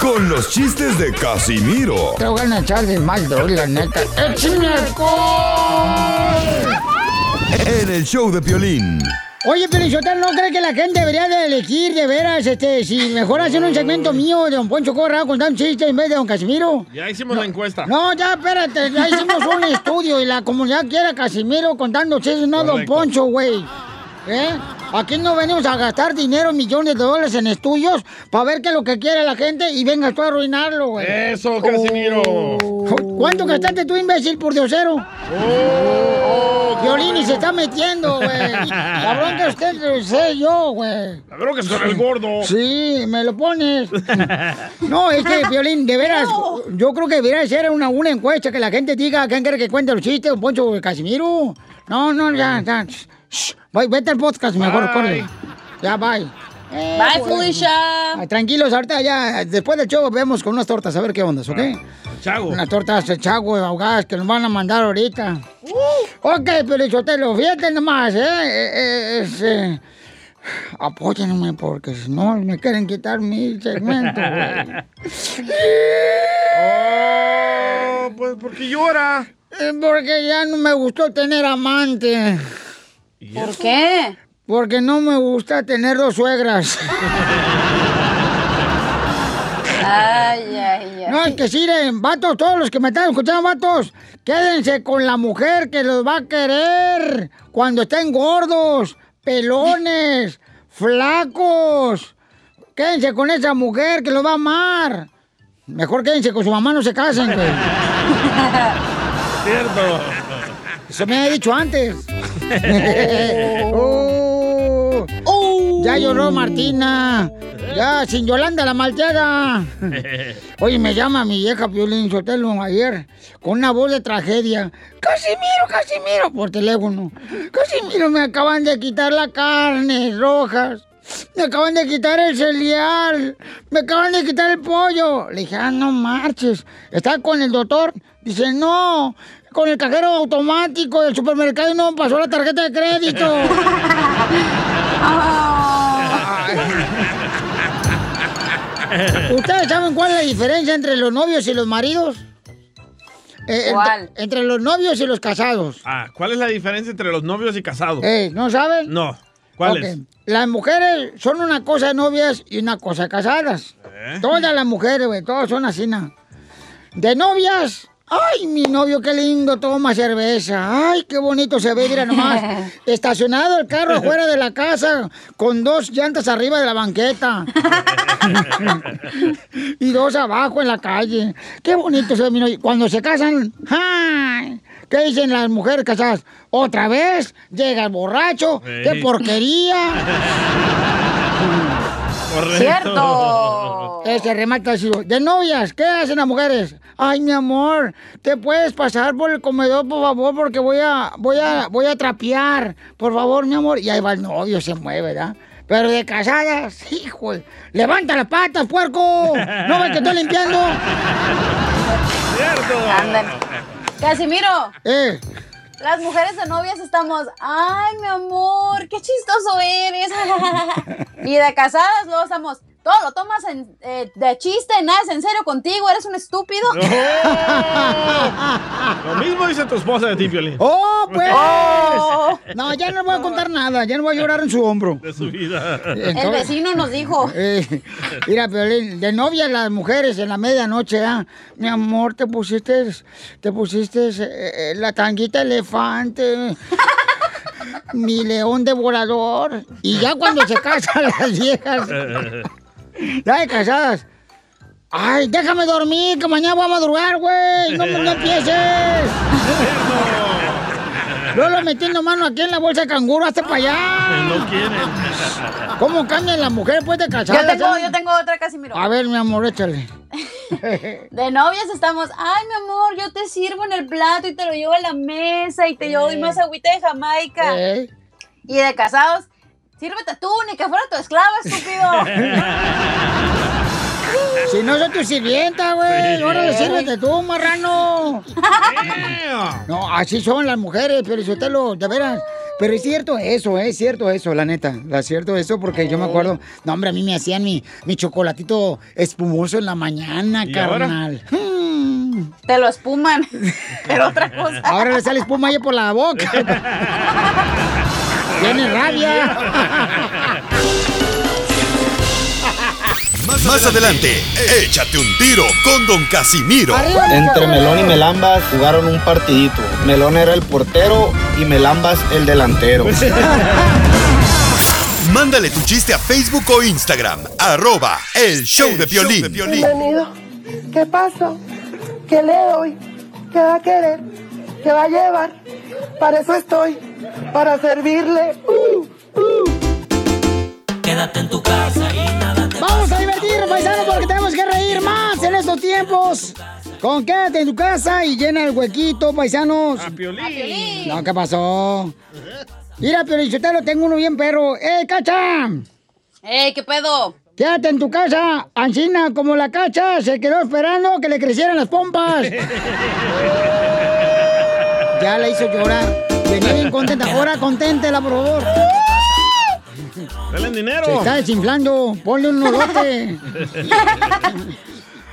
con los chistes de Casimiro Te voy a echar de mal, la neta. ¡Échame alcohol! en el show de violín. Oye, Pelichotero, ¿no cree que la gente debería de elegir de veras, este, si mejor hacen un segmento mío de Don Poncho Corrado contando un chiste en vez de Don Casimiro? Ya hicimos la encuesta. No, ya, espérate, ya hicimos un estudio y la comunidad quiere a Casimiro contando chistes, no a Don. Poncho, güey. ¿Eh? Aquí no venimos a gastar dinero, millones de dólares en estudios para ver qué es lo que quiere la gente y vengas tú a arruinarlo, güey. Eso, Casimiro. ¿Cuánto gastaste tú, imbécil, por diosero? Oh, Violín y se está metiendo, güey. La bronca usted lo sé yo, güey. La bronca es con el gordo. Sí, me lo pones. No, es que, Violín, de veras, yo creo que debería ser una, una encuesta que la gente diga quién quiere que cuente los chistes, un Poncho Casimiro. No, no, ya, ya. Shh, voy, vete al podcast, mejor, corre. Ya, bye. Eh, Bye, pues, Felicia. ah, Tranquilos, ahorita ya, después del show vemos con unas tortas, a ver qué ondas, ¿ok? Chago. Unas tortas de chago ahogadas que nos van a mandar ahorita. Ok, pero Chotelo, fíjate nomás, ¿eh? Eh, eh, eh, Apóyenme porque si no me quieren quitar mi segmento, güey. Oh, pues porque llora. Porque ya no me gustó tener amante. ¿Por qué? Porque no me gusta tener dos suegras. Ay, ay, ay. No, es que eh, vatos, todos los que me están escuchando, vatos, quédense con la mujer que los va a querer cuando estén gordos, pelones, flacos. Quédense con esa mujer que los va a amar. Mejor quédense con su mamá, no se casen, güey. Cierto. Eso me había dicho antes. Oh. Ya lloró Martina. Ya, sin Yolanda la malteada. Oye, me llama mi vieja Piolín Sotelo ayer con una voz de tragedia. Casimiro, Casimiro, por teléfono. Casimiro, me acaban de quitar la carne rojas. Me acaban de quitar el cereal. Me acaban de quitar el pollo. Le dije, ah, no marches. ¿Está con el doctor? Dice, no. Con el cajero automático del supermercado y no me pasó la tarjeta de crédito. ¿Ustedes saben cuál es la diferencia entre los novios y los maridos? Eh, ¿Cuál? Entre, entre los novios y los casados. Ah, ¿cuál es la diferencia entre los novios y casados? Eh, ¿No saben? No. Las mujeres son una cosa novias y una cosa casadas. ¿Eh? Todas las mujeres, güey, todas son así, ¿no? De novias, ay, mi novio, qué lindo, toma cerveza. Ay, qué bonito se ve, mira nomás. Estacionado el carro afuera de la casa con dos llantas arriba de la banqueta. y dos abajo en la calle. Qué bonito se ve mi novio. Cuando se casan, ¡ay! ¿Qué dicen las mujeres casadas? ¿Otra vez? ¿Llega el borracho? ¡Qué porquería! Correcto. ¡Cierto! Ese remata así. De novias, ¿qué hacen las mujeres? Ay, mi amor, ¿te puedes pasar por el comedor, por favor? Porque voy a, voy a, voy a trapear. Por favor, mi amor. Y ahí va el novio, se mueve, ¿verdad? Pero de casadas, hijo, levanta las patas, puerco. ¿No ven que estoy limpiando? Cierto. Ándale. Casimiro, Eh, las mujeres de novias estamos, ay, mi amor, qué chistoso eres. y de casadas luego estamos, todo lo tomas en, eh, de chiste, nada es en serio contigo, eres un estúpido. Lo mismo dice tu esposa de ti, Piolín. ¡Oh, pues! Oh. No, ya no voy a contar nada, ya no voy a llorar en su hombro. De su vida. El vecino nos dijo. Eh, mira, Piolín, de novia las mujeres en la medianoche, ¿ah? Mi amor, te pusiste, te pusiste eh, eh, la tanguita elefante. Mi león devorador. Y ya cuando se casan las viejas, ya de casadas. Ay, déjame dormir, que mañana voy a madrugar, güey. No, no empieces. Lolo metiendo mano aquí en la bolsa de canguro, hasta para allá. No quieren. ¿Cómo cambian las mujeres después de casadas? Yo tengo, yo tengo otra, Casimiro. A ver, mi amor, échale. De novias estamos, ay, mi amor, yo te sirvo en el plato y te lo llevo a la mesa y te llevo Eh. más agüita de Jamaica. Eh. Y de casados, sírvete tú, ni que fuera tu esclava, estúpido. Si no soy tu sirvienta, güey. Sí. Órale, sírvete tú, marrano. No, así son las mujeres, pero si usted lo, de veras. Pero es cierto eso, ¿eh? es cierto eso, la neta. Es cierto eso porque yo me acuerdo. No, hombre, a mí me hacían mi, mi chocolatito espumoso en la mañana, ¿Y ahora? carnal. Hmm. te lo espuman. Pero otra cosa. Ahora le sale espuma ahí por la boca. Tiene rabia. Más, más adelante, échate un tiro con Don Casimiro. Entre Melón y Melambas jugaron un partidito. Melón era el portero y Melambas el delantero. Mándale tu chiste a Facebook o Instagram, arroba el show de Piolín. Bienvenido. ¿Qué pasó? ¿Qué le doy? ¿Qué va a querer? ¿Qué va a llevar? Para eso estoy, para servirle. Uh, Quédate en tu casa y nada Vamos a divertirnos, paisanos, porque tenemos que reír más en estos tiempos. Con quédate en tu casa y llena el huequito, paisanos. A Piolín. No, ¿qué pasó? Mira, Piolín, yo te lo tengo uno bien perro. ¡Eh, cacha! ¡Ey, qué pedo! Quédate en tu casa, Ancina, como la cacha, se quedó esperando que le crecieran las pompas. ya la hizo llorar. Venía bien contenta. Ahora conténtela, por favor. Dale dinero. Se está desinflando. Ponle un nudote.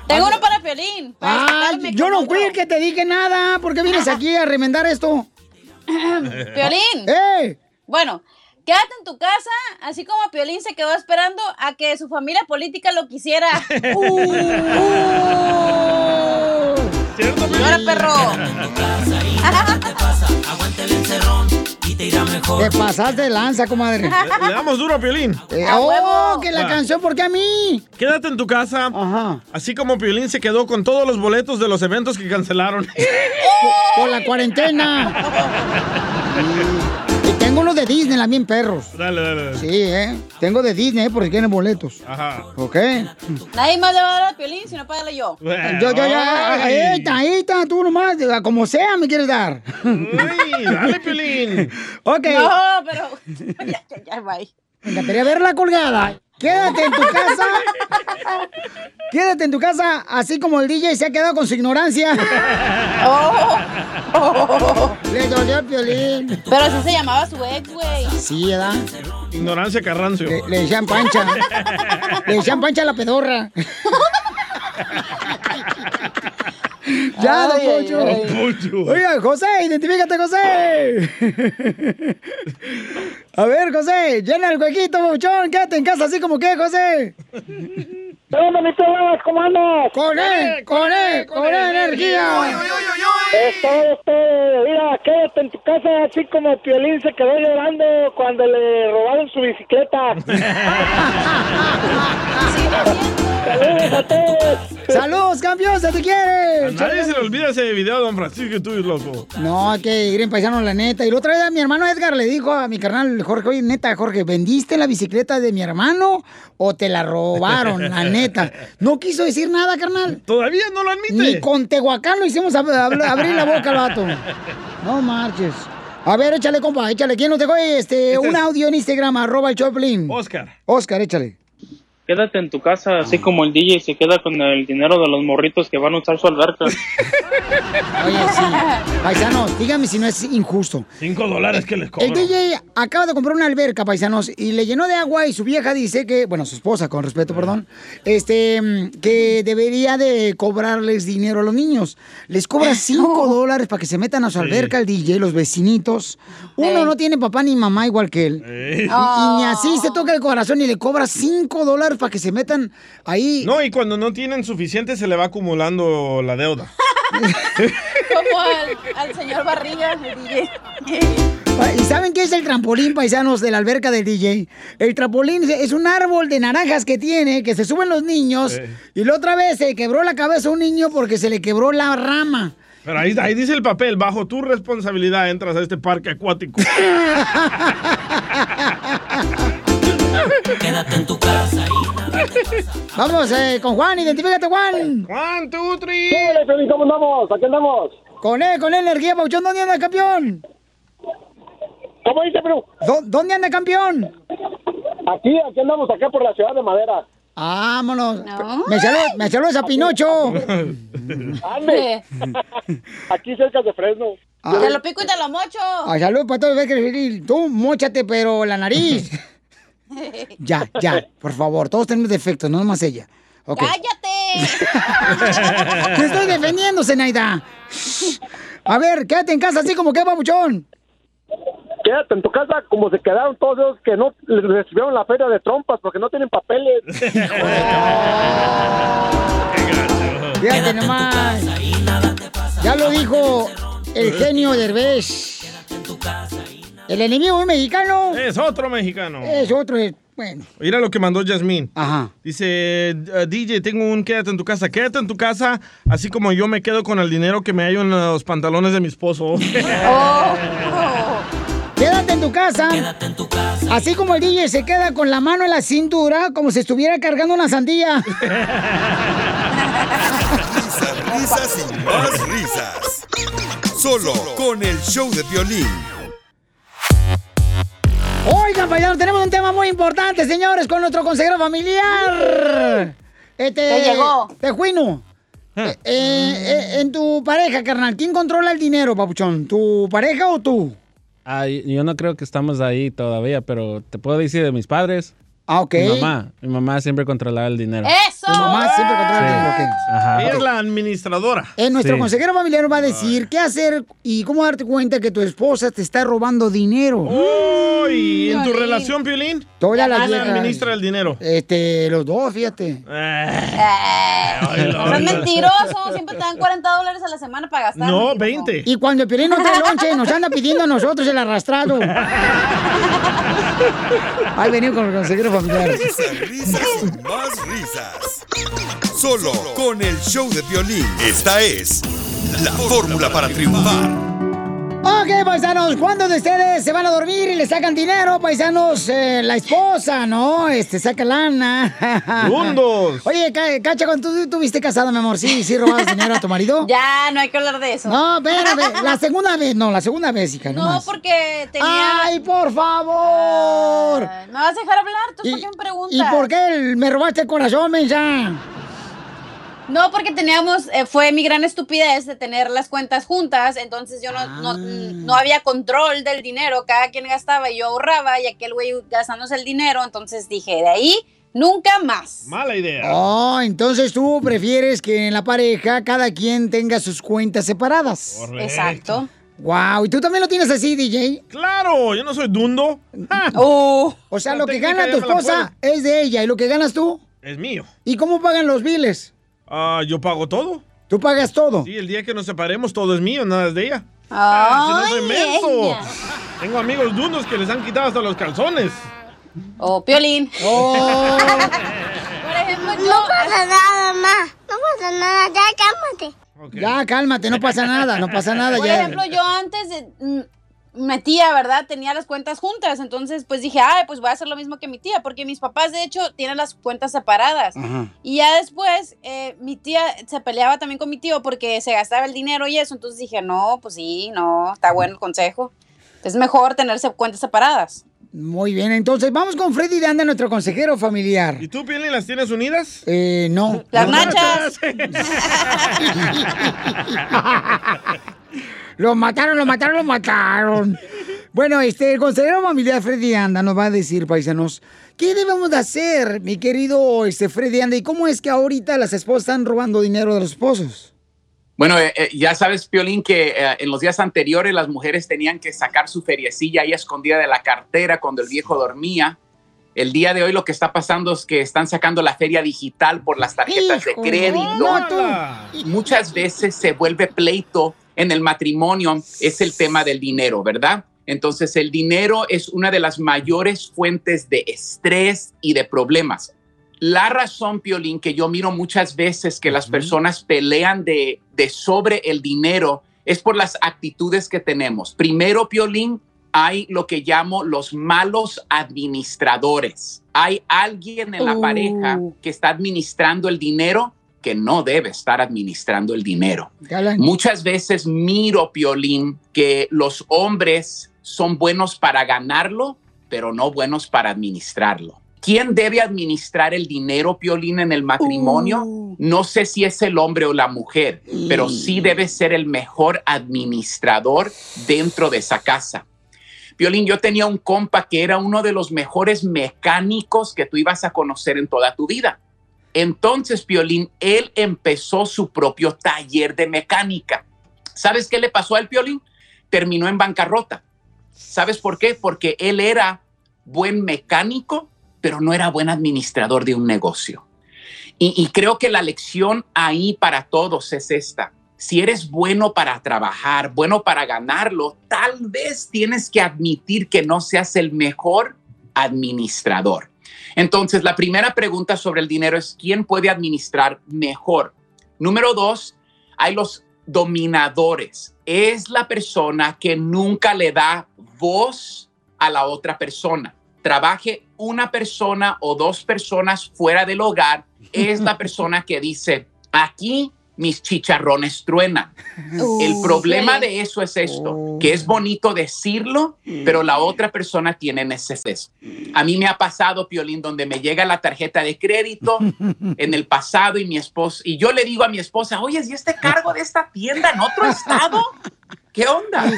Tengo uno para Piolín. para yo no fui el que te dije nada. ¿Por qué vienes aquí a remendar esto? Piolín. ¡Eh! Bueno, quédate en tu casa, así como Piolín se quedó esperando a que su familia política lo quisiera. ¿Cierto, Llora, perro. Te pasaste de lanza, comadre. Le, le damos duro a Piolín. Eh, ¡Oh, que la canción! ¿Por qué a mí? Quédate en tu casa. Así como Piolín se quedó con todos los boletos de los eventos que cancelaron. Por la cuarentena. De Disney, también perros. Dale, dale, dale. Sí, ¿eh? Tengo de Disney, porque quieren boletos. Ajá. ¿Ok? Nadie más le va a dar a Piolín si no págale yo. Yo, yo, ya. Ahí está, ahí está, tú nomás. Como sea, me quieres dar. Uy, dale, Piolín. Ok. No, pero. ya, ya, ya, bye. Me encantaría verla colgada. Quédate en tu casa. Quédate en tu casa, así como el DJ se ha quedado con su ignorancia. Le dolió el violín. Pero así se llamaba su ex, güey. Sí, ¿verdad? Ignorancia Carrancio. Le, le decían pancha. Le decían pancha a la pedorra. ya, don Ay, ay, Poncho. ay. Don Poncho. Oiga, José, identifícate, José. A ver, José, llena el huequito, Pauchón. Quédate en casa así como que, José. ¿Qué onda, mi pelado? ¿Cómo andas? Con él, con él, con él, energía. Esto, esto, mira, quédate en tu casa, así como Piolín se quedó llorando cuando le robaron su bicicleta. Saludos a campeón, se te A quiere. nadie se le olvida ese video, don Francisco, y tú, loco. No, hay que ir en paisano, la neta. Y la otra vez a mi hermano Edgar le dijo a mi carnal Jorge, oye, neta, Jorge, ¿vendiste la bicicleta de mi hermano o te la robaron? La neta. No quiso decir nada, carnal. Todavía no lo admite. Ni con Tehuacán lo hicimos ab- ab- abrir la boca al vato. No marches. A ver, échale, compa, échale. ¿Quién nos dejó este, un audio en Instagram, arroba el Choplin? Oscar. Oscar, échale. Quédate en tu casa, así como el DJ se queda con el dinero de los morritos que van a usar su alberca. Oye, sí. Paisanos, dígame si no es injusto. Cinco dólares que les El cobro. DJ acaba de comprar una alberca, paisanos, y le llenó de agua y su vieja dice que, bueno, su esposa, con respeto, perdón, este, mm, que debería de cobrarles dinero a los niños. Les cobra cinco dólares para que se metan a su alberca el DJ, los vecinitos. Uno Ey. no tiene papá ni mamá igual que él. Y ni así se toca el corazón y le cobra cinco dólares para que se metan ahí. No, y cuando no tienen suficiente se le va acumulando la deuda. Como al, al señor Barriga, el DJ. ¿Y saben qué es el trampolín, paisanos, de la alberca del DJ? El trampolín es un árbol de naranjas que tiene, que se suben los niños. Eh. Y la otra vez se quebró la cabeza a un niño porque se le quebró la rama. Pero ahí, ahí dice el papel, bajo tu responsabilidad entras a este parque acuático. Quédate en tu casa Vamos eh, con Juan, identifícate, Juan. Juan, tú, tri. ¿Cómo andamos? ¿Aquí andamos? Con él, con él, energía, Pauchón. ¿Dónde anda, campeón? ¿Cómo dice, bro? ¿Dó- ¿Dónde anda, campeón? Aquí, aquí andamos, acá por la ciudad de Madera. Vámonos. Me saludos me saludas a Pinocho. Ande. aquí cerca de Fresno. Ah. Te lo pico y te lo mocho. Ah, salud para todos. Tú, mochate, pero la nariz. Ya, ya, por favor. Todos tenemos defectos, no más ella. Ok. ¡Cállate! Te estoy defendiendo, Zenaida. A ver, quédate en casa así como que, papuchón. Quédate en tu casa como se quedaron todos esos que no les recibieron la feria de trompas porque no tienen papeles. Fíjate nomás. Ya lo dijo el genio Derbez. El enemigo es mexicano. Es otro mexicano. Es otro. es- Bueno. Mira lo que mandó Yasmín. Ajá. Dice, eh, DJ, tengo un quédate en tu casa. Quédate en tu casa, así como yo me quedo con el dinero que me hallo en los pantalones de mi esposo. Quédate en tu casa. Así como el DJ se queda con la mano en la cintura, como si estuviera cargando una sandía. Risas y más risas. Solo con el show de violín. Oigan, paisanos, tenemos un tema muy importante, señores, con nuestro consejero familiar. Este, Te llegó. Tejuino. Eh, eh, eh, en tu pareja, carnal, ¿quién controla el dinero, papuchón? ¿Tu pareja o tú? Yo no creo que estamos ahí todavía, pero te puedo decir de mis padres. Ah, ok. Mi mamá, mi mamá siempre controlaba el dinero. ¡Eso! Tu mamá siempre controla el dinero, ok. Ajá. Ella es la administradora. Eh, nuestro Sí. consejero familiar va a decir qué hacer y cómo darte cuenta que tu esposa te está robando dinero. Oh, ¿y en tu relación, Piolín? Toda la ¿Quién administra el dinero? Este, los dos, fíjate. No seas mentiroso, siempre te dan 40 dólares a la semana para gastar. No, mentiroso. 20. Y cuando el Piolín no trae lonche, nos anda pidiendo a nosotros el arrastrado. Ahí venimos con el consejero familiar. Risas, risas y más risas. Solo con el show de violín. Esta es la fórmula para triunfar. Ok, paisanos, ¿cuántos de ustedes se van a dormir y le sacan dinero, paisanos? Eh, la esposa, ¿no? Este, saca lana. Mundos. Oye, Ca- Cacha, cuando tú estuviste casada, mi amor, ¿sí, sí robabas dinero a tu marido? Ya, no hay que hablar de eso. No, espérame, la segunda vez, no, la segunda vez, hija, no No, más. porque tenía... ¡Ay, por favor! ¿Me vas a dejar hablar? ¿Tú por qué me preguntas? ¿Y por qué me robaste el corazón, mensa? No, porque teníamos, eh, fue mi gran estupidez de tener las cuentas juntas, entonces yo no, no, Ah. no había control del dinero, cada quien gastaba y yo ahorraba y aquel güey gastándose el dinero, entonces dije, de ahí nunca más. Mala idea. Oh, entonces tú prefieres que en la pareja cada quien tenga sus cuentas separadas. Exacto. Wow, ¿y tú también lo tienes así, DJ? Claro, yo no soy dundo. Oh. O sea, La lo que gana tu esposa es de ella y lo que ganas tú. Es mío. ¿Y cómo pagan los biles? Ah, yo pago todo. ¿Tú pagas todo? Sí, el día que nos separemos todo es mío, nada es de ella. Ay, Ah, si no soy menso. Tengo amigos dundos que les han quitado hasta los calzones. Oh, Piolín. Oh. Por ejemplo, yo... No pasa nada, ma. No pasa nada, ya cálmate. Ya, cálmate, no pasa nada, no pasa nada. Por ya. ejemplo, yo antes de, mm, mi tía, ¿verdad? Tenía las cuentas juntas, entonces pues dije, ay, pues voy a hacer lo mismo que mi tía, porque mis papás de hecho tienen las cuentas separadas. Ajá. Y ya después eh, mi tía se peleaba también con mi tío porque se gastaba el dinero y eso, entonces dije, no, pues sí, no, está bueno el consejo. Es mejor tenerse cuentas separadas. Muy bien, entonces vamos con Freddy de Anda, nuestro consejero familiar. ¿Y tú, Piolín, las tienes unidas? Eh, no. Las nachas. Lo mataron, lo mataron, lo mataron. Bueno, este, el consejero familiar Freddy Anda nos va a decir, paisanos, ¿qué debemos de hacer, mi querido este, Freddy Anda? ¿Y cómo es que ahorita las esposas están robando dinero de los esposos? Bueno, eh, eh, ya sabes, Piolín, que eh, en los días anteriores las mujeres tenían que sacar su feriecilla ahí escondida de la cartera cuando el viejo dormía. El día de hoy lo que está pasando es que están sacando la feria digital por las tarjetas de crédito. Muchas veces se vuelve pleito en el matrimonio, es el tema del dinero, ¿verdad? Entonces el dinero es una de las mayores fuentes de estrés y de problemas. La razón, Piolín, que yo miro muchas veces que las personas pelean de, de sobre el dinero es por las actitudes que tenemos. Primero, Piolín, hay lo que llamo los malos administradores. Hay alguien en la Uh. pareja que está administrando el dinero que no debe estar administrando el dinero. Galán. Muchas veces miro, Piolín, que los hombres son buenos para ganarlo, pero no buenos para administrarlo. ¿Quién debe administrar el dinero, Piolín, en el matrimonio? No sé si es el hombre o la mujer, pero sí debe ser el mejor administrador dentro de esa casa. Piolín, yo tenía un compa que era uno de los mejores mecánicos que tú ibas a conocer en toda tu vida. Entonces, Piolín, él empezó su propio taller de mecánica. ¿Sabes qué le pasó al Piolín? Terminó en bancarrota. ¿Sabes por qué? Porque él era buen mecánico, pero no era buen administrador de un negocio. Y, y creo que la lección ahí para todos es esta. Si eres bueno para trabajar, bueno para ganarlo, tal vez tienes que admitir que no seas el mejor administrador. Entonces, la primera pregunta sobre el dinero es, ¿quién puede administrar mejor? Número dos, hay los dominadores. Es la persona que nunca le da voz a la otra persona. Trabaje una persona o dos personas fuera del hogar, es la persona que dice, aquí mis chicharrones truenan. El problema de eso es esto, que es bonito decirlo, pero la otra persona tiene necesidad. A mí me ha pasado, Piolín, donde me llega la tarjeta de crédito en el pasado y mi esposa, y yo le digo a mi esposa, oye, ¿y este cargo de esta tienda en otro estado? ¿Qué onda?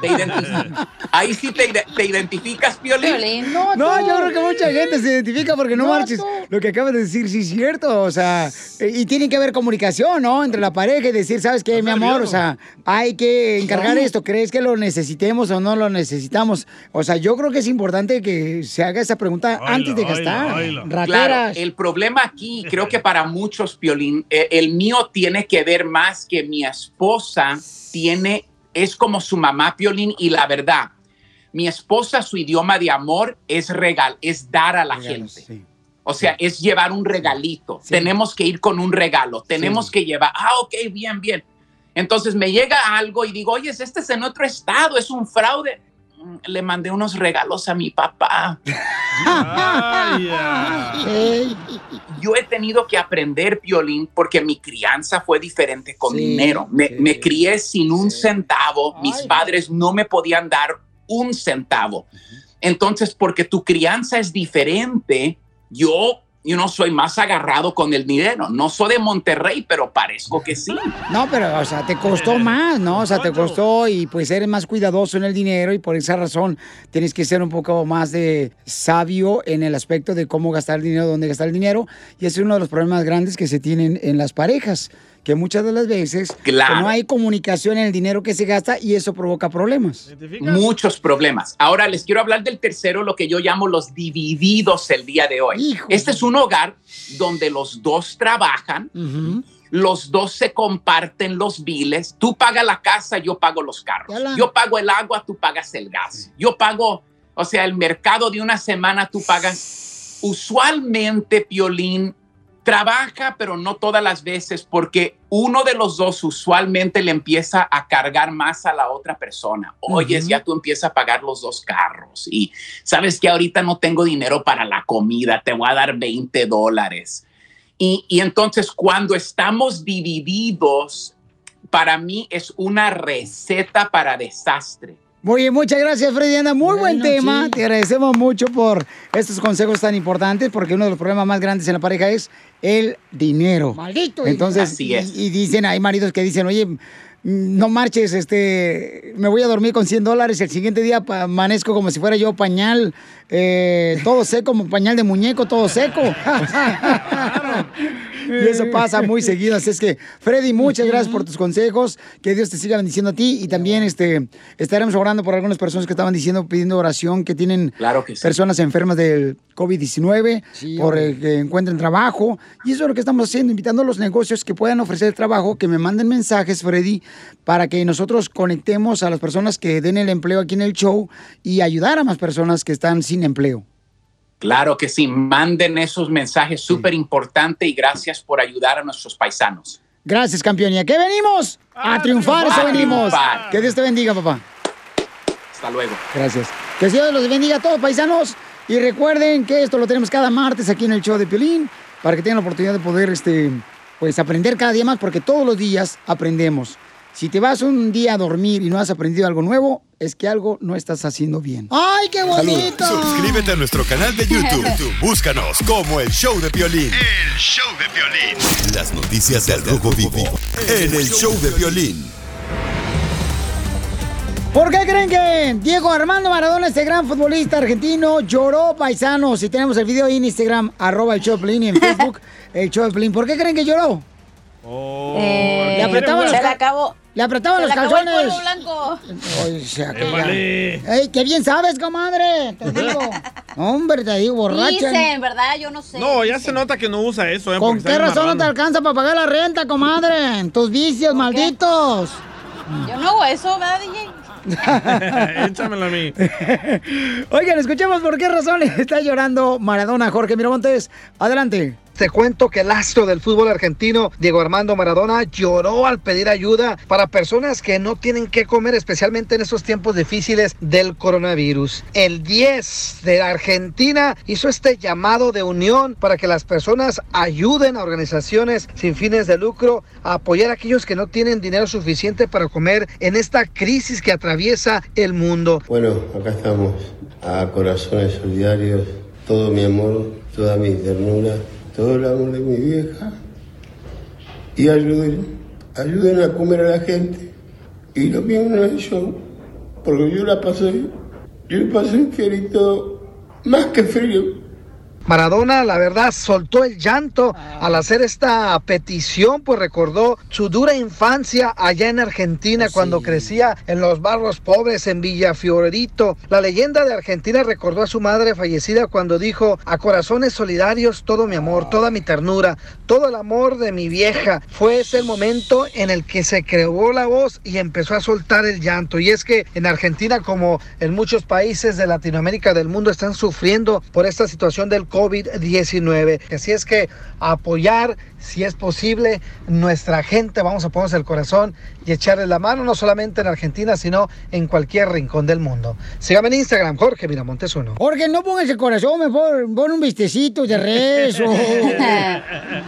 ¿Te identifi- Ahí sí te, ide- te identificas, Piolín. No, yo creo que mucha gente se identifica porque no, marches. Lo que acabas de decir, sí es cierto. O sea, y tiene que haber comunicación, ¿no? Entre la pareja y decir, ¿sabes qué, mi amor? O sea, hay que encargar Sí. esto. ¿Crees que lo necesitemos o no lo necesitamos? O sea, yo creo que es importante que se haga esa pregunta antes de gastar. Claro, Rateras. el problema aquí, creo que para muchos, Piolín, eh, el mío tiene que ver más que mi esposa tiene, es como su mamá, Piolín, y la verdad, mi esposa, su idioma de amor es regal, es dar a la gente. O sea, es llevar un regalito. Tenemos que ir con un regalo. Tenemos que llevar, ah, ok, bien, bien. Entonces me llega algo y digo, oye, este es en otro estado, es un fraude. Le mandé unos regalos a mi papá. Yo he tenido que aprender violín porque mi crianza fue diferente con Sí, dinero. Me, me crié sin un centavo. Mis padres no me podían dar un centavo. Entonces, porque tu crianza es diferente, yo, yo no soy más agarrado con el dinero. No soy de Monterrey, pero parezco que sí. No, pero, o sea, te costó más, ¿no? O sea, te costó y pues eres más cuidadoso en el dinero y por esa razón tienes que ser un poco más de sabio en el aspecto de cómo gastar el dinero, dónde gastar el dinero. Y ese es uno de los problemas grandes que se tienen en las parejas, que muchas de las veces Claro. que no hay comunicación en el dinero que se gasta y eso provoca problemas. Muchos problemas. Ahora les quiero hablar del tercero, lo que yo llamo los divididos el día de hoy. Este es un hogar donde los dos trabajan, los dos se comparten los biles. Tú pagas la casa, yo pago los carros. Yala. Yo pago el agua, tú pagas el gas. Yo pago, o sea, el mercado de una semana, tú pagas. Usualmente, Piolín trabaja, pero no todas las veces, porque uno de los dos usualmente le empieza a cargar más a la otra persona. Oye, Ujú. ya tú empiezas a pagar los dos carros y sabes que ahorita no tengo dinero para la comida, te voy a dar 20 dólares. Y, y entonces cuando estamos divididos, para mí es una receta para desastre. Oye, muchas gracias, Freddy. Anda, muy buen tema. sí. Te agradecemos mucho por estos consejos tan importantes, porque uno de los problemas más grandes en la pareja es el dinero. Maldito. Entonces, Así es. Y, y dicen, hay maridos que dicen, oye, no marches, este, me voy a dormir con 100 dólares, el siguiente día amanezco como si fuera yo pañal, eh, todo seco, como pañal de muñeco, todo seco. Y eso pasa muy seguido. Así es que, Freddy, muchas gracias por tus consejos. Que Dios te siga bendiciendo a ti. Y también este, estaremos orando por algunas personas que estaban diciendo, pidiendo oración, que tienen Claro que sí. personas enfermas del COVID-19, por hombre. eh, que encuentren trabajo. Y eso es lo que estamos haciendo, invitando a los negocios que puedan ofrecer trabajo, que me manden mensajes, Freddy, para que nosotros conectemos a las personas que den el empleo aquí en el show y ayudar a más personas que están sin empleo. Claro que sí, manden esos mensajes súper importantes y gracias por ayudar a nuestros paisanos. Gracias, campeón. ¿Y a qué venimos? A, triunfar, eso venimos. Triunfar. Que Dios te bendiga, papá. Hasta luego. Gracias. Que Dios los bendiga a todos, paisanos. Y recuerden que esto lo tenemos cada martes aquí en el show de Piolín, para que tengan la oportunidad de poder, este, pues, aprender cada día más, porque todos los días aprendemos. Si te vas un día a dormir y no has aprendido algo nuevo, es que algo no estás haciendo bien. ¡Ay, qué bonito! Suscríbete a nuestro canal de YouTube. Búscanos como El Show de Violín. El show de violín. Las noticias del Rojo Vivo en El Show de Violín. ¿Por qué creen que Diego Armando Maradona, este gran futbolista argentino, lloró paisanos? Y tenemos el video ahí en Instagram, arroba el show de Piolín, y en Facebook, el show de Piolín. ¿Por qué creen que lloró? Eh, le apretaban los acabó. Le apretaban Se los le acabó el calzones. Ay. Ey, qué bien sabes, comadre. Te digo. Hombre, te digo, borracha. Dicen, ¿verdad? Yo no sé. No, ya se nota que no usa eso, ¿eh? ¿Con qué razón no te alcanza para pagar la renta, comadre? Tus vicios malditos. Yo no hago eso, ¿verdad, DJ? Échamela a mí. Oigan, escuchemos por qué razón está llorando Maradona, Jorge Miramontes. Adelante. Te cuento que el astro del fútbol argentino, Diego Armando Maradona, lloró al pedir ayuda para personas que no tienen que comer, especialmente en estos tiempos difíciles del coronavirus. El 10 de Argentina hizo este llamado de unión para que las personas ayuden a organizaciones sin fines de lucro a apoyar a aquellos que no tienen dinero suficiente para comer en esta crisis que atraviesa el mundo. Bueno, acá estamos, a corazones solidarios, todo mi amor, toda mi ternura, todo el amor de mi vieja. Y ayuden, ayuden a comer a la gente, y lo no es show, porque yo la pasé, yo pasé querido más que frío. Maradona, la verdad, soltó el llanto al hacer esta petición, pues recordó su dura infancia allá en Argentina cuando crecía en los barrios pobres en Villa Fiorito. La leyenda de Argentina recordó a su madre fallecida cuando dijo, a corazones solidarios, todo mi amor, toda mi ternura, todo el amor de mi vieja. Fue ese el momento en el que se creó la voz y empezó a soltar el llanto. Y es que en Argentina, como en muchos países de Latinoamérica del mundo, están sufriendo por esta situación del COVID-19. Así es que apoyar, si es posible, nuestra gente, vamos a ponerse el corazón y echarle la mano, no solamente en Argentina, sino en cualquier rincón del mundo. Sígame en Instagram, Jorge Miramontes uno. Jorge, no pongas el corazón, mejor pon un vistecito de rezo.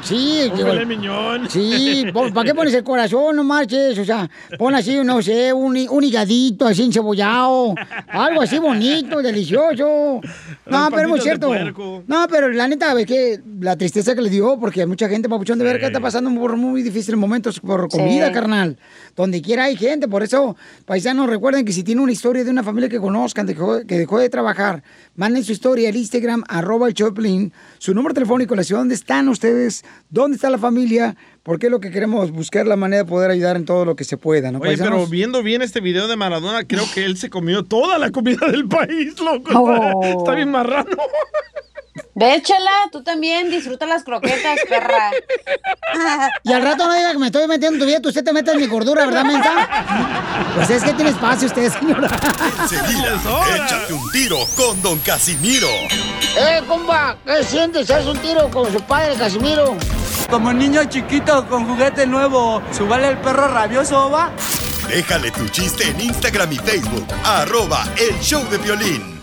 Sí, Un digo, filet miñón. Sí, pon- ¿para qué pones el corazón? No marches, o sea, pon así, no sé, un, un higadito así encebollado, algo así bonito, delicioso. No, pero es cierto. No, pero la neta, es que la tristeza que le dio, porque hay mucha gente, papuchón, de ver que está pasando por muy difíciles momentos por comida, Sí. carnal. Donde quiera hay gente, por eso, paisanos, recuerden que si tienen una historia de una familia que conozcan, dejó- que dejó de trabajar, manden su historia al Instagram, arroba el Choplin, su número telefónico, la ciudad donde están ustedes, dónde está la familia, porque es lo que queremos, buscar la manera de poder ayudar en todo lo que se pueda, ¿no, Oye, paisanos? pero viendo bien este video de Maradona, creo que él se comió toda la comida del país, loco. Oh. Está, está bien marrano. Ve, chela, tú también disfruta las croquetas, perra. Y al rato no diga que me estoy metiendo en tu vida, tú usted te mete en mi gordura, ¿verdad, mensa? Pues es que tiene espacio usted, señora. Enseguida, échate un tiro con Don Casimiro. ¡Eh, compa! ¿Qué sientes? ¿Haz un tiro con su padre, Casimiro? Como niño chiquito con juguete nuevo, ¿subale el perro rabioso, va? Déjale tu chiste en Instagram y Facebook. Arroba El Show de Violín.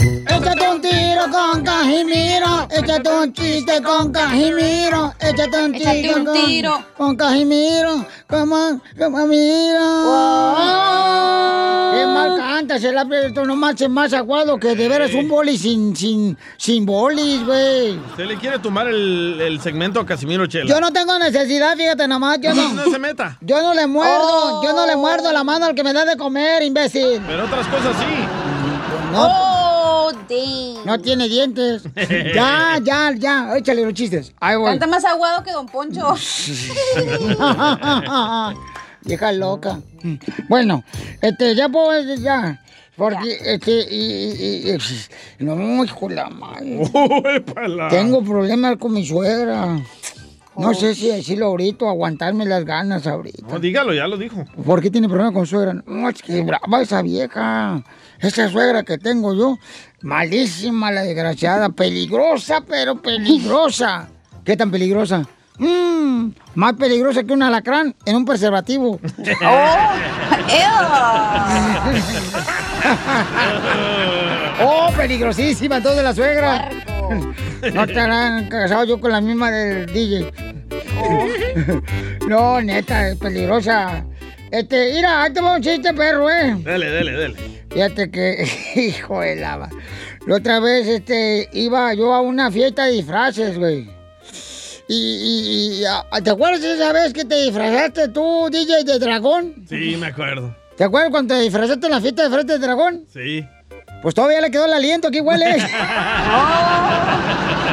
Échate un tiro con Casimiro. Échate un chiste con Casimiro. Échate un Échate tiro un con, tiro. con Casimiro. Como, como mira. Qué mal cantas, el tú nomás es más aguado que de veras un boli sin, sin, sin bolis, güey. Usted le quiere tomar el, el segmento a Casimiro Chela. Yo no tengo necesidad, fíjate nomás, yo no. No se meta. Yo no le muerdo, yo no le muerdo la mano al que me da de comer, imbécil. Pero otras cosas sí. No, Oh, damn. no tiene dientes. Ya, ya, ya, échale los chistes. Ahí voy. Canta más aguado que Don Poncho. Vieja loca. Bueno, este, ya puedo, ya. Porque, este, y, y- y- no, hijo de la madre. Tengo problemas con mi suegra. No sé si decirlo ahorita o aguantarme las ganas ahorita. No, dígalo, ya lo dijo. ¿Por qué tiene problemas con suegra? No, es que brava esa vieja. Esa suegra que tengo yo, malísima la desgraciada, peligrosa, pero peligrosa. ¿Qué tan peligrosa? Mm, más peligrosa que un alacrán en un preservativo. ¡Oh, peligrosísima entonces la suegra! No te han casado yo con la misma del DJ. No, neta, es peligrosa. Este, mira, ahí te va un chiste, perro, ¿eh? Dele, dele, dele. Fíjate que, hijo de lava. La otra vez, este, iba yo a una fiesta de disfraces, güey. Y, y- y, ah, ¿te acuerdas esa vez que te disfrazaste tú, DJ de dragón? Sí, me acuerdo. ¿Te acuerdas cuando te disfrazaste en la fiesta de frente de dragón? Sí. Pues todavía le quedó el aliento, aquí huele.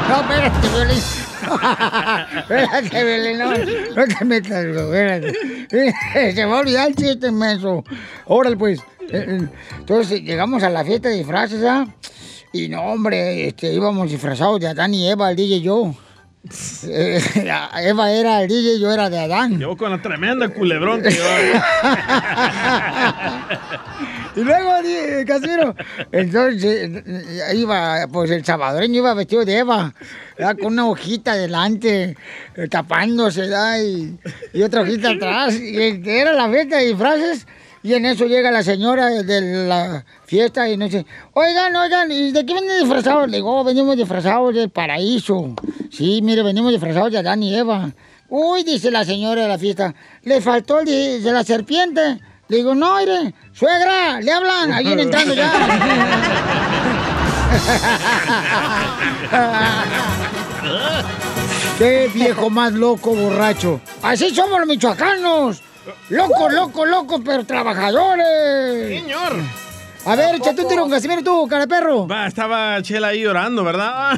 No, espérate, Violín. espérate, Violín, no, no te metas, espérate. Se va a olvidar el chiste inmenso. Órale, pues. Entonces llegamos a la fiesta de disfraces, ¿ah? Y no, hombre, este, íbamos disfrazados de Adán y Eva, el DJ y yo. Eh, Eva era el DJ, yo era de Adán. Yo con la tremenda culebrón que yo Y luego, Casimiro, entonces iba, pues el salvadoreño iba vestido de Eva, ¿verdad? con una hojita delante, eh, tapándose. Y, y otra hojita atrás. Y era la fiesta de disfraces. Y en eso llega la señora de la fiesta y nos dice, oigan, oigan, ¿y de qué vienen disfrazados? Le digo, "Oh, venimos disfrazados del paraíso. Sí, mire, venimos disfrazados de Adán y Eva. Uy, dice la señora de la fiesta, le faltó el de la serpiente. Le digo, no, mire, suegra, le hablan, ahí viene entrando ya. Qué viejo más loco, borracho. Así somos los michoacanos. Locos, locos, locos, pero trabajadores. Señor. A ver, échate un tiro Casimiro tú, cara de perro. Va, estaba Chela ahí llorando, ¿verdad?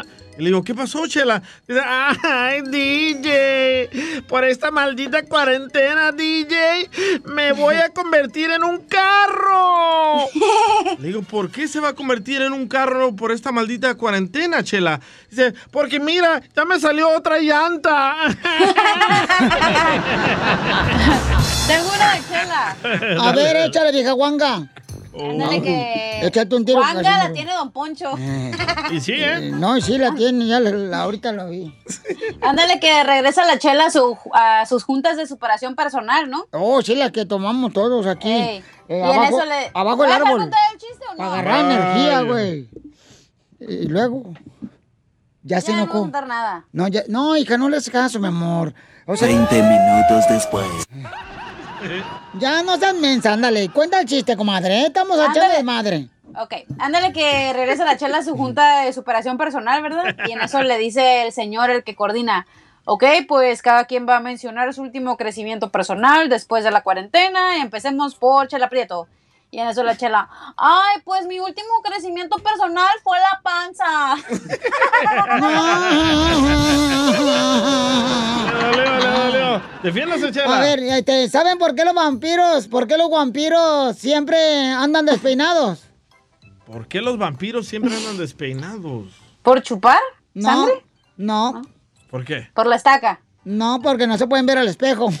Y le digo, ¿qué pasó, Chela? Dice, ay, DJ, por esta maldita cuarentena, DJ, me voy a convertir en un carro. Le digo, ¿por qué se va a convertir en un carro por esta maldita cuarentena, Chela? Dice, porque mira, ya me salió otra llanta. Tengo una de chela. A ver, échale, vieja guanga. Ándale que. Échate un tiro Juanga la tiene Don Poncho. Y sí, ¿eh? No, sí la tiene, ya la- la- ahorita lo vi. Ándale que regresa la chela a, su- a sus juntas de superación personal, ¿no? Oh, sí, la que tomamos todos aquí. Eh, Y en abajo, eso le- abajo el ¿Vas a árbol. el chiste o no? Para agarrar Ay. energía, güey. Y luego. Ya se Ya no voy a enojó. contar nada. No, ya, no, hija, no le haces caso, mi amor. O sea, 20 minutos después. ya no seas mensa, ándale. Cuenta el chiste, comadre. ¿eh? Estamos a echarle de madre. Ok, ándale que regresa la chela a su junta de superación personal, ¿verdad? Y en eso le dice el señor, el que coordina, ok, pues cada quien va a mencionar su último crecimiento personal después de la cuarentena. Empecemos por Chela Prieto. Y en eso la chela, ay, pues mi último crecimiento personal fue la panza. Defiéndase, Chela. A ver, este, ¿saben por qué los vampiros, por qué los vampiros siempre andan despeinados? ¿Por qué los vampiros siempre andan despeinados? ¿Por chupar? No, ¿Sangre? no, ¿Por qué? Por la estaca. no, porque no se pueden ver al espejo.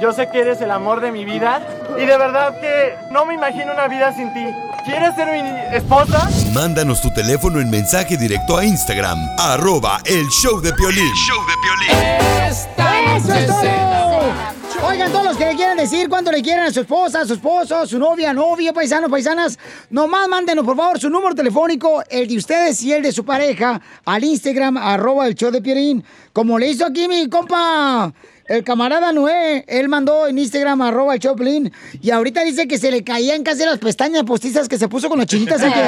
Yo sé que eres el amor de mi vida. Y de verdad que no me imagino una vida sin ti. ¿Quieres ser mi esposa? Mándanos tu teléfono en mensaje directo a Instagram, arroba el show de Piolín. ¡Eso es todo! Oigan, todos los que le quieren decir cuánto le quieren a su esposa, a su esposo, a su novia, novio, paisanos, paisanas, nomás mándenos, por favor, su número telefónico, el de ustedes y el de su pareja, al Instagram, arroba el show de Piolín. Como le hizo aquí mi compa, el camarada Noé, él mandó en Instagram, arroba el Piolín, y ahorita dice que se le caían casi las pestañas postizas que se puso con las chinitas aquí.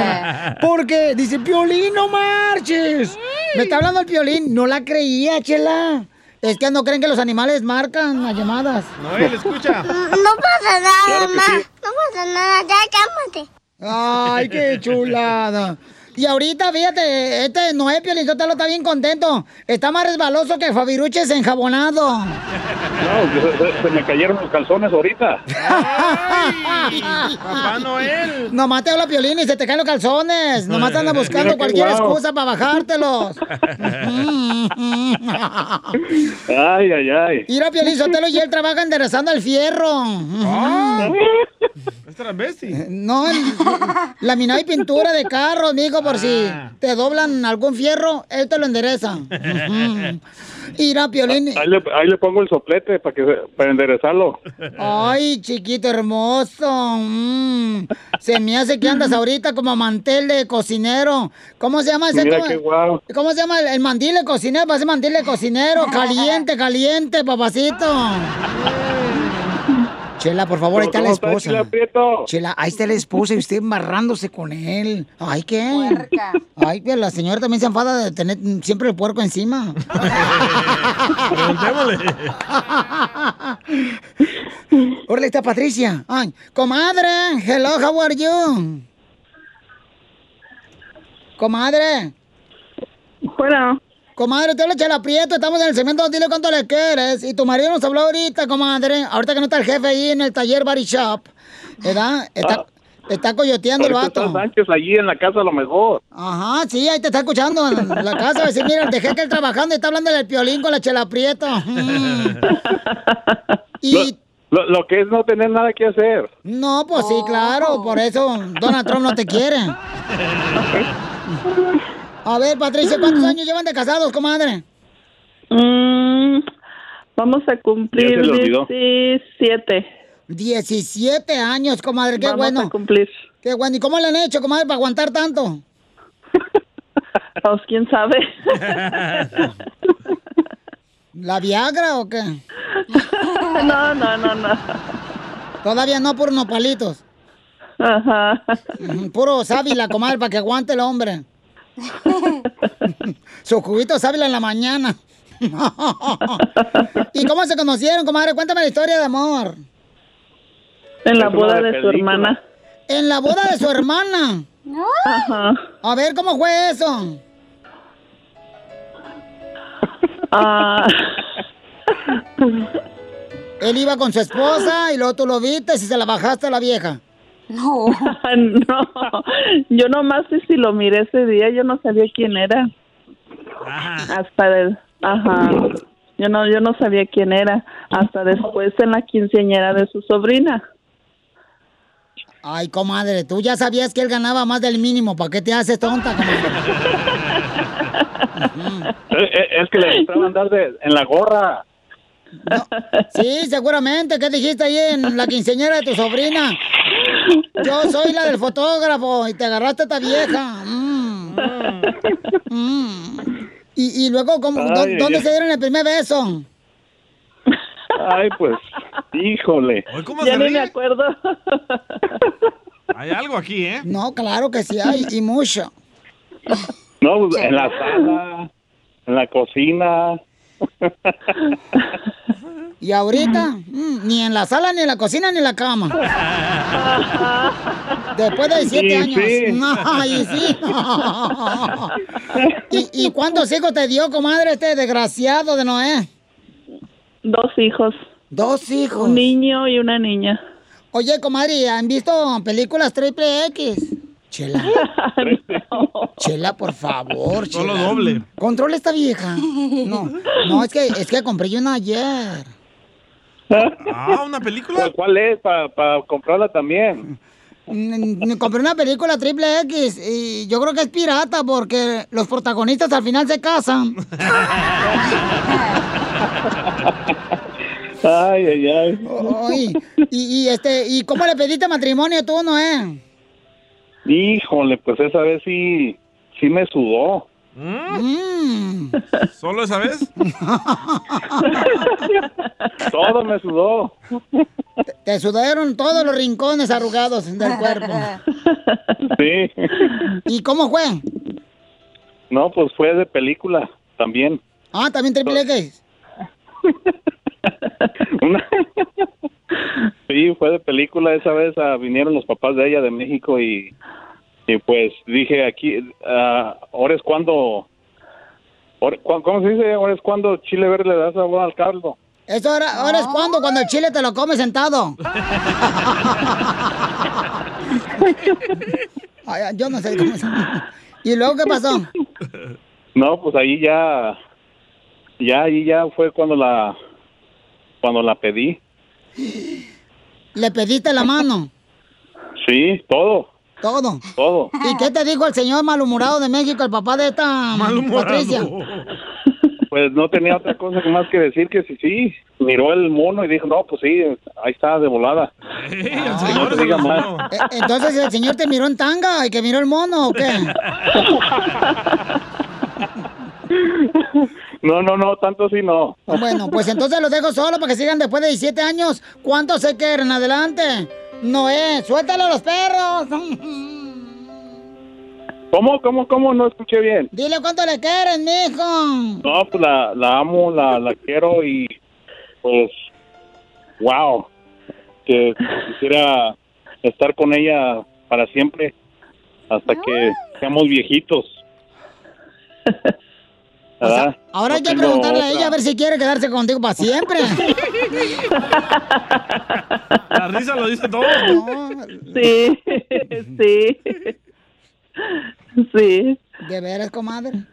Porque dice, Piolín, no marches. Me está hablando el Piolín, no la creía, chela. Es que no creen que los animales marcan las llamadas. Noel, escucha. No pasa nada, Claro que mamá. sí. No pasa nada, ya cálmate. Ay, qué chulada. Y ahorita, fíjate, este Noé Piolizotelo está bien contento. Está más resbaloso que Fabiruches enjabonado. No, se, me cayeron los calzones ahorita. Papá Noel. Nomás te habla Piolín y se te caen los calzones. Nomás anda buscando cualquier guau. excusa para bajártelos. Ay, ay, ay. Mira, Piolín Sotelo y él trabaja enderezando el fierro. ¿Es travesti? No, el- laminado y pintura de carros, mijo, por si te doblan algún fierro, él te lo endereza. Mira, Piolín. Ahí le, ahí le pongo el soplete para que para enderezarlo. Ay, chiquito hermoso. Mm. Se me hace que andas ahorita como mantel de cocinero. ¿Cómo se llama ese? Mira ¿Cómo, qué guau. cómo se llama? El, el mandil de cocinero. Parece mandil de cocinero. Caliente, caliente, papacito. Chela, por favor, ahí está la ¿Cómo está, esposa. Chela ahí está la esposa y usted embarrándose con él. Ay, ¿qué? Ay, pero la señora también se enfada de tener siempre el puerco encima. Preguntémosle. Órale, está Patricia. Ay, comadre, hello, how are you? Comadre. Bueno. Comadre, te habla Chela Prieto, estamos en el segmento Dile cuánto le quieres. Y tu marido nos habló ahorita, comadre. Ahorita que no está el jefe ahí en el taller Body Shop. ¿Verdad? Está, está coyoteando el vato. está Sánchez allí en la casa a lo mejor. Ajá, sí, ahí te está escuchando en la casa. A decir, mira, dejé que él trabajando y está hablando del piolín con la Chela Prieto. Mm. Y Lo, lo que es no tener nada que hacer. no, pues sí, claro, por eso Donald Trump no te quiere. A ver, Patricia, ¿cuántos años llevan de casados, comadre? Mm, vamos a cumplir Ya se le olvidó. 17. 17 años, comadre, qué Vamos bueno. a cumplir. Qué bueno. ¿Y cómo le han hecho, comadre, para aguantar tanto? Pues quién sabe. ¿La Viagra o qué? No, no, no, no. Todavía no por unos palitos. Ajá. Mm, Puro sábila, comadre, para que aguante el hombre. Su juguito sábila en la mañana. ¿Y cómo se conocieron, comadre? Cuéntame la historia de amor. En la boda de su hermana. En la boda de su hermana. Ajá. A ver, ¿cómo fue eso? Ah, Él iba con su esposa y luego tú lo viste y se la bajaste a la vieja. no, yo nomás sé si lo miré ese día, yo no sabía quién era. Hasta el, ajá, yo no, yo no sabía quién era, hasta después en la quinceañera de su sobrina. Ay, comadre, tú ya sabías que él ganaba más del mínimo. ¿Para qué te haces tonta, comadre? Eh, eh, Es que le gustaba andar de, en la gorra. Sí, seguramente. ¿Qué dijiste ahí en la quinceañera de tu sobrina? Yo soy la del fotógrafo y te agarraste a esta vieja. Mm. Mm. Y, y luego, ¿cómo, Ay, ¿dónde se dieron el primer beso? Ay, pues, híjole. ¿Cómo Ya ni me acuerdo. Hay algo aquí, ¿eh? No, claro que sí hay, y mucho. No, pues, en la sala, en la cocina. ¿Y ahorita? Mm, ni en la sala, ni en la cocina, ni en la cama. Después de siete Sí, años. sí. Ay, sí. ¿Y, ¿Y cuántos hijos te dio, comadre, este desgraciado de Noé? Dos hijos. Dos hijos. Un niño y una niña. Oye, comadre, ¿han visto películas triple X? Chela. Chela, por favor, Solo Chela. doble. Controla esta vieja. No, no, es que, es que compré yo una ayer. Ah, ¿una película? ¿Cuál, es? Para comprarla también. Mm, mm, Compré una película triple X y yo creo que es pirata porque los protagonistas al final se casan. Ay, ay, ay. Ay, y, y, este, ¿y cómo le pediste matrimonio tú, Noé? Híjole, pues esa vez sí, sí me sudó. Mm. ¿Solo esa vez? Todo me sudó. Te sudaron todos los rincones arrugados del cuerpo. Sí. ¿Y cómo fue? No, pues fue de película también. Ah, también triple X. Una- Sí, fue de película. Esa vez ah, vinieron los papás de ella de México y, y pues dije aquí, ah, ahora es cuando, cu- ¿cómo se dice? Ahora es cuando chile verde le da sabor al caldo. Eso ahora, ahora es cuando, cuando el chile te lo comes sentado. Ay, yo no sé cómo se... ¿Y luego qué pasó? No, pues ahí ya, ya ahí ya fue cuando la, cuando la pedí. ¿Le pediste la mano? Sí, todo, Todo. todo. ¿Y qué te dijo el señor malhumorado de México, el papá de esta Patricia? Pues no tenía otra cosa que más que decir que sí, sí. Miró el mono y dijo, no, pues sí, ahí está de volada. Que no te diga más. Eh, Entonces, ¿el señor te miró en tanga y que miró el mono o qué? No, no, no, tanto sí no. Bueno, pues entonces los dejo solo para que sigan después de 17 años. ¿Cuántos se quieren? Adelante. Noé, suéltalo a los perros. ¿Cómo, cómo, cómo? No escuché bien. Dile cuánto le quieren, mijo. No, pues la, la amo, la, la quiero y pues, wow, que quisiera estar con ella para siempre hasta que seamos viejitos. Ahora hay que preguntarle a ella a ver si quiere quedarse contigo para siempre. La risa lo dice todo. Sí, sí. Sí, ¿De veras, comadre?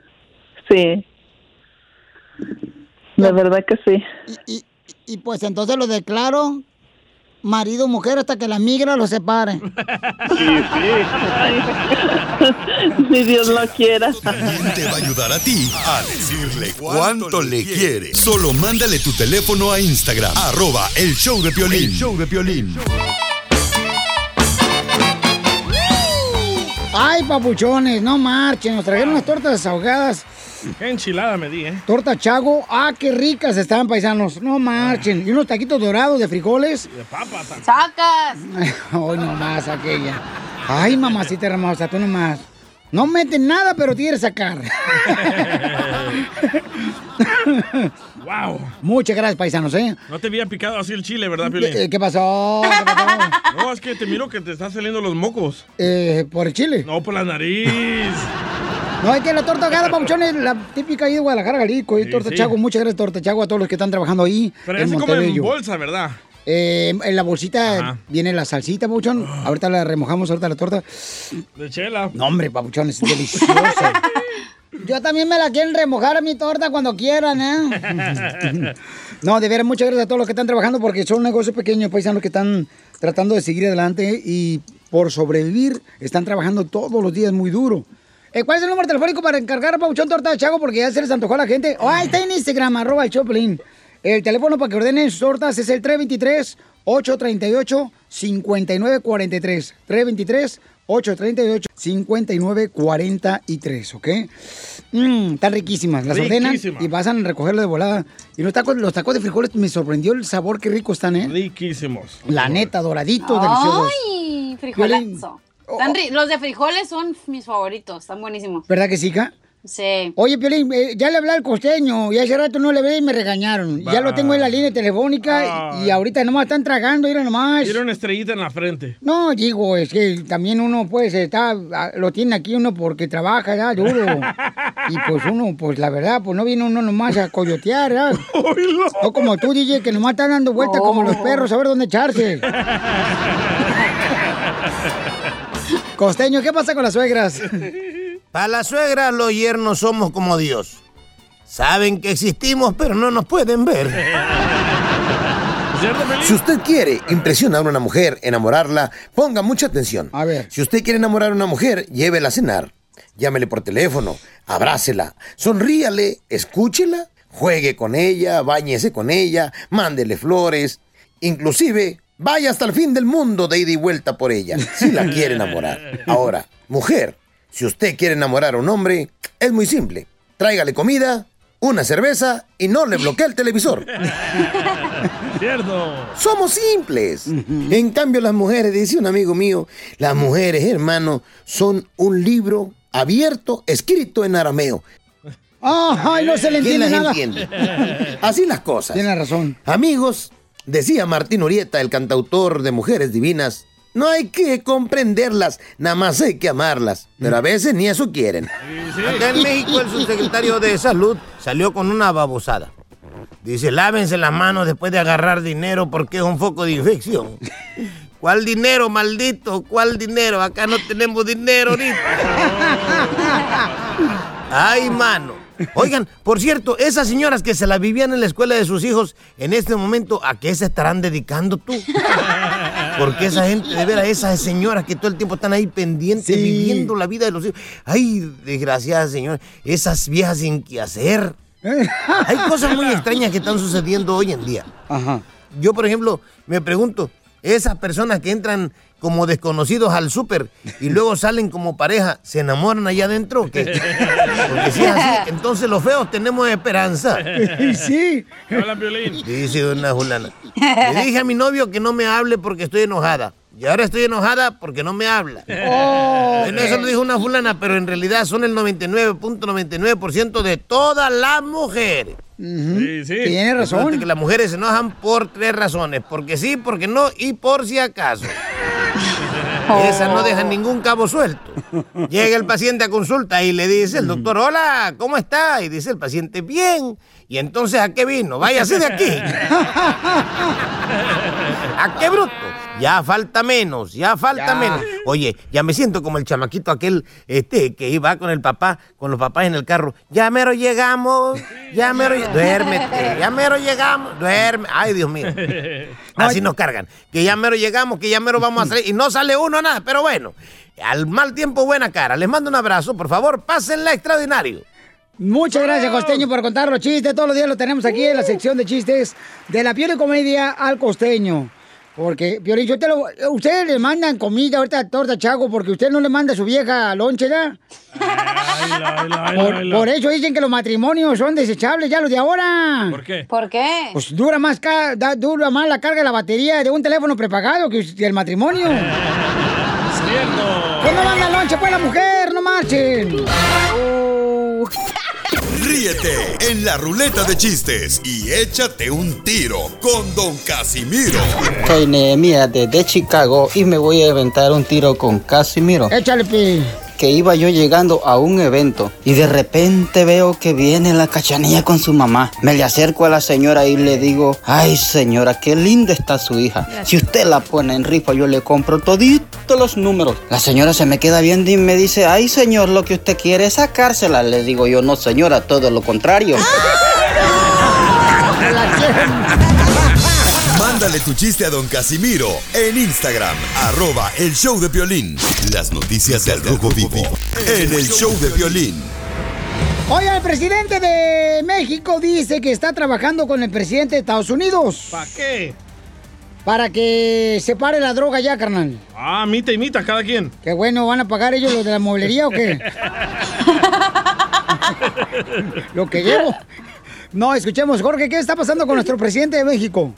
sí. De verdad que sí. Y, y pues entonces lo declaro marido o mujer hasta que la migra los separe. Si Dios lo quiera. También te va a ayudar a ti a decirle cuánto le quiere. Solo mándale tu teléfono a Instagram, arroba el show de Piolín. El show de Piolín. Ay, papuchones, no marchen. Nos trajeron unas tortas ahogadas. Qué enchilada me di, ¿eh? Torta chago. Ah, qué ricas están, paisanos. No marchen. Y unos taquitos dorados de frijoles. De papa también. ¡Sacas! Ay, nomás aquella. Ay, mamacita hermosa, tú nomás. No meten nada, pero quieres sacar. Wow. Muchas gracias, paisanos, ¿eh? No te había picado así el chile, ¿verdad, Piolín? ¿Qué, qué pasó? ¿Qué pasó? No, es que te miro que te están saliendo los mocos. Eh, ¿Por el chile? No, por la nariz. No, es que la torta ahogada, papuchones, la típica ahí de Guadalajara, Jalisco. Y Sí, torta sí. chago, muchas gracias, torta chago, a todos los que están trabajando ahí. Pero en come en bolsa, ¿verdad? Eh, en la bolsita Ajá. viene la salsita, papuchón. Ahorita la remojamos, ahorita la torta. De chela. No, hombre, papuchón, es deliciosa. Yo también me la quieren remojar a mi torta cuando quieran, ¿eh? No, de veras, muchas gracias a todos los que están trabajando porque son negocios pequeños, paisanos que están tratando de seguir adelante y por sobrevivir están trabajando todos los días muy duro. Eh, ¿Cuál es el número telefónico para encargar Pauchón Torta de Chago? Porque ya se les antojó a la gente. Oh, ahí está en Instagram, arroba el Choplin. El teléfono para que ordenen sus tortas es el 323-838-5943. 323-838-5943, ¿ok? Mmm, están riquísimas. Las ordenan y pasan a recogerlo de volada. Y los tacos, los tacos de frijoles me sorprendió el sabor, qué rico están, ¿eh? Riquísimos. La neta, doradito, deliciosos. ¡Ay! Frijolazo. Los de frijoles son mis favoritos, están buenísimos. ¿Verdad que sí, hija? Sí. Oye, Piolín, eh, ya le hablé al costeño y hace rato no le ve y me regañaron. Ya lo tengo en la línea telefónica y ahorita nomás están tragando, mira nomás. Quiero una estrellita en la frente. No, digo, es que también uno pues está, lo tiene aquí uno porque trabaja ya duro. Y pues uno, pues la verdad, pues no viene uno nomás a coyotear, ¿ya? No como tú, DJ, que nomás están dando vueltas como los perros a ver dónde echarse. Costeño, ¿qué pasa con las suegras? Para la suegra, los yernos somos como Dios. Saben que existimos, pero no nos pueden ver. Si usted quiere impresionar a una mujer, enamorarla, ponga mucha atención. A ver. Si usted quiere enamorar a una mujer, llévela a cenar. Llámele por teléfono, abrácela, sonríale, escúchela, juegue con ella, báñese con ella, mándele flores. Inclusive, vaya hasta el fin del mundo de ida y vuelta por ella, si la quiere enamorar. Ahora, mujer, si usted quiere enamorar a un hombre, es muy simple. Tráigale comida, una cerveza y no le bloquee el televisor. Cierto. Somos simples. En cambio, las mujeres, dice un amigo mío, las mujeres, hermano, son un libro abierto, escrito en arameo. Ay, no se le ¿Quién entiende las nada. entiende? Así las cosas. Tiene razón. Amigos, decía Martín Urieta, el cantautor de Mujeres Divinas, no hay que comprenderlas, nada más hay que amarlas. Pero a veces ni eso quieren. Acá en México el subsecretario de Salud salió con una babosada. Dice, lávense las manos después de agarrar dinero porque es un foco de infección. ¿Cuál dinero, maldito? ¿Cuál dinero? Acá no tenemos dinero ahorita. Ay, mano. Oigan, por cierto, esas señoras que se la vivían en la escuela de sus hijos, en este momento, ¿a qué se estarán dedicando tú? Porque esa gente, de veras, esas señoras que todo el tiempo están ahí pendientes, viviendo la vida de los hijos. Ay, desgraciadas señoras, esas viejas sin qué hacer. Hay cosas muy extrañas que están sucediendo hoy en día. Yo, por ejemplo, me pregunto, esas personas que entran como desconocidos al súper y luego salen como pareja, ¿se enamoran allá adentro o qué? Porque si es así, entonces los feos tenemos esperanza. Sí. Hola, Piolín. Dice una fulana. Le dije a mi novio que no me hable porque estoy enojada. Y ahora estoy enojada porque no me habla. Oh. Bueno, eso lo dijo una fulana, pero en realidad son el 99.99% de todas las mujeres. Sí, sí. Tiene razón. Que las mujeres se enojan por tres razones. Porque sí, porque no y por si acaso. Esas no dejan ningún cabo suelto. Llega el paciente a consulta y le dice el doctor, hola, ¿cómo está? Y dice el paciente, bien. Y entonces, ¿a qué vino? Váyase de aquí. ¡Ah, qué bruto! Ya falta menos, ya falta Ya. menos. Oye, ya me siento como el chamaquito aquel este, que iba con el papá, con los papás en el carro. Ya mero llegamos, ya mero Duérmete, ya mero llegamos, duerme. Ay, Dios mío. Así nos cargan. Que ya mero llegamos, que ya mero vamos a salir. Y no sale uno nada, pero bueno. Al mal tiempo, buena cara. Les mando un abrazo, por favor, pásenla extraordinario. Muchas gracias, Costeño, por contar los chistes. Todos los días lo tenemos aquí en la sección de chistes de la piel y comedia al Costeño. Porque, Piolín, yo te lo- ustedes le mandan comida ahorita a Torta Chago porque usted no le manda a su vieja lonche, ¿ya? Por, por eso dicen que los matrimonios son desechables ya los de ahora. ¿Por qué? ¿Por qué? Pues dura más, ca- da- dura más la carga de la batería de un teléfono prepagado que el matrimonio. Cierto. Pues no manda lonche, pues la mujer, no marchen. Ríete en la ruleta de chistes y échate un tiro con Don Casimiro. Soy Nehemías desde Chicago y me voy a aventar un tiro con Casimiro. Échale, pi. Que iba yo llegando a un evento y de repente veo que viene la cachanilla con su mamá. Me le acerco a la señora y le digo, ay señora, qué linda está su hija. Si usted la pone en rifa, yo le compro todito los números. La señora se me queda viendo y me dice, ay señor, lo que usted quiere es sacársela. Le digo yo, no señora, todo lo contrario. Mándale tu chiste a Don Casimiro en Instagram, arroba el show de violín. Las noticias del Rojo Vivo en el show de violín. Oye, el presidente de México dice que está trabajando con el presidente de Estados Unidos. ¿Para qué? Para que se pare la droga ya, carnal. Ah, mita y mita, cada quien. Qué bueno, ¿van a pagar ellos los de la mueblería o qué? Lo que llevo. No, escuchemos, Jorge, ¿qué está pasando con nuestro presidente de México?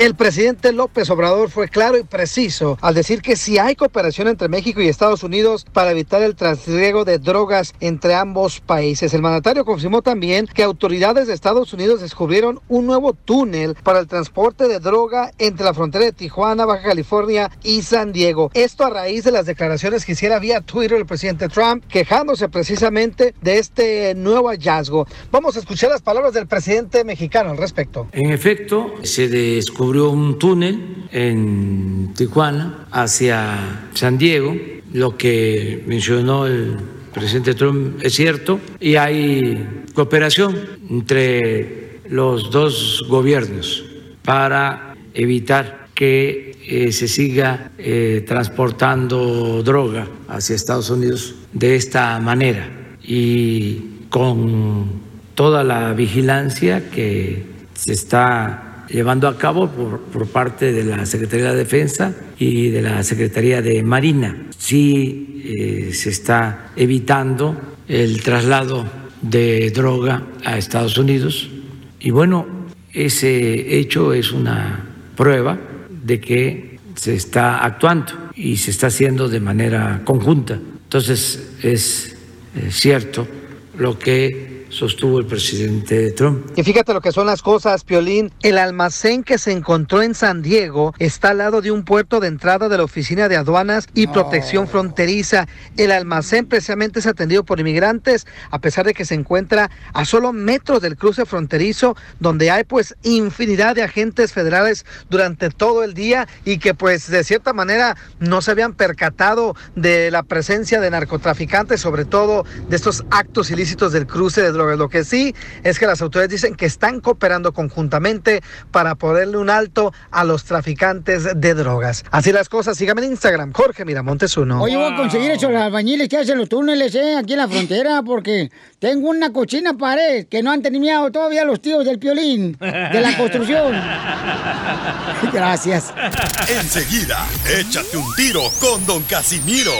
El presidente López Obrador fue claro y preciso al decir que si hay cooperación entre México y Estados Unidos para evitar el trasriego de drogas entre ambos países. El mandatario confirmó también que autoridades de Estados Unidos descubrieron un nuevo túnel para el transporte de droga entre la frontera de Tijuana, Baja California y San Diego. Esto a raíz de las declaraciones que hiciera vía Twitter el presidente Trump quejándose precisamente de este nuevo hallazgo. Vamos a escuchar las palabras del presidente mexicano al respecto. En efecto, se descubrió un túnel en Tijuana hacia San Diego. Lo que mencionó el presidente Trump es cierto y hay cooperación entre los dos gobiernos para evitar que eh, se siga eh, transportando droga hacia Estados Unidos de esta manera y con toda la vigilancia que se está llevando a cabo por, por parte de la Secretaría de Defensa y de la Secretaría de Marina. Sí eh, se está evitando el traslado de droga a Estados Unidos y bueno, ese hecho es una prueba de que se está actuando y se está haciendo de manera conjunta. Entonces es cierto lo que sostuvo el presidente Trump. Y fíjate lo que son las cosas, Piolín. El almacén que se encontró en San Diego está al lado de un puerto de entrada de la Oficina de Aduanas y Protección Fronteriza. El almacén precisamente es atendido por inmigrantes, a pesar de que se encuentra a solo metros del cruce fronterizo, donde hay pues infinidad de agentes federales durante todo el día y que pues de cierta manera no se habían percatado de la presencia de narcotraficantes, sobre todo de estos actos ilícitos del cruce de drogas. Lo que sí es que las autoridades dicen que están cooperando conjuntamente para ponerle un alto a los traficantes de drogas. Así las cosas, síganme en Instagram, Jorge Miramontes uno. Oye, voy a conseguir esos albañiles que hacen los túneles, ¿eh? Aquí en la frontera, porque tengo una cochina pared que no han terminado todavía los tíos del piolín, de la construcción. Gracias. Enseguida, échate un tiro con Don Casimiro.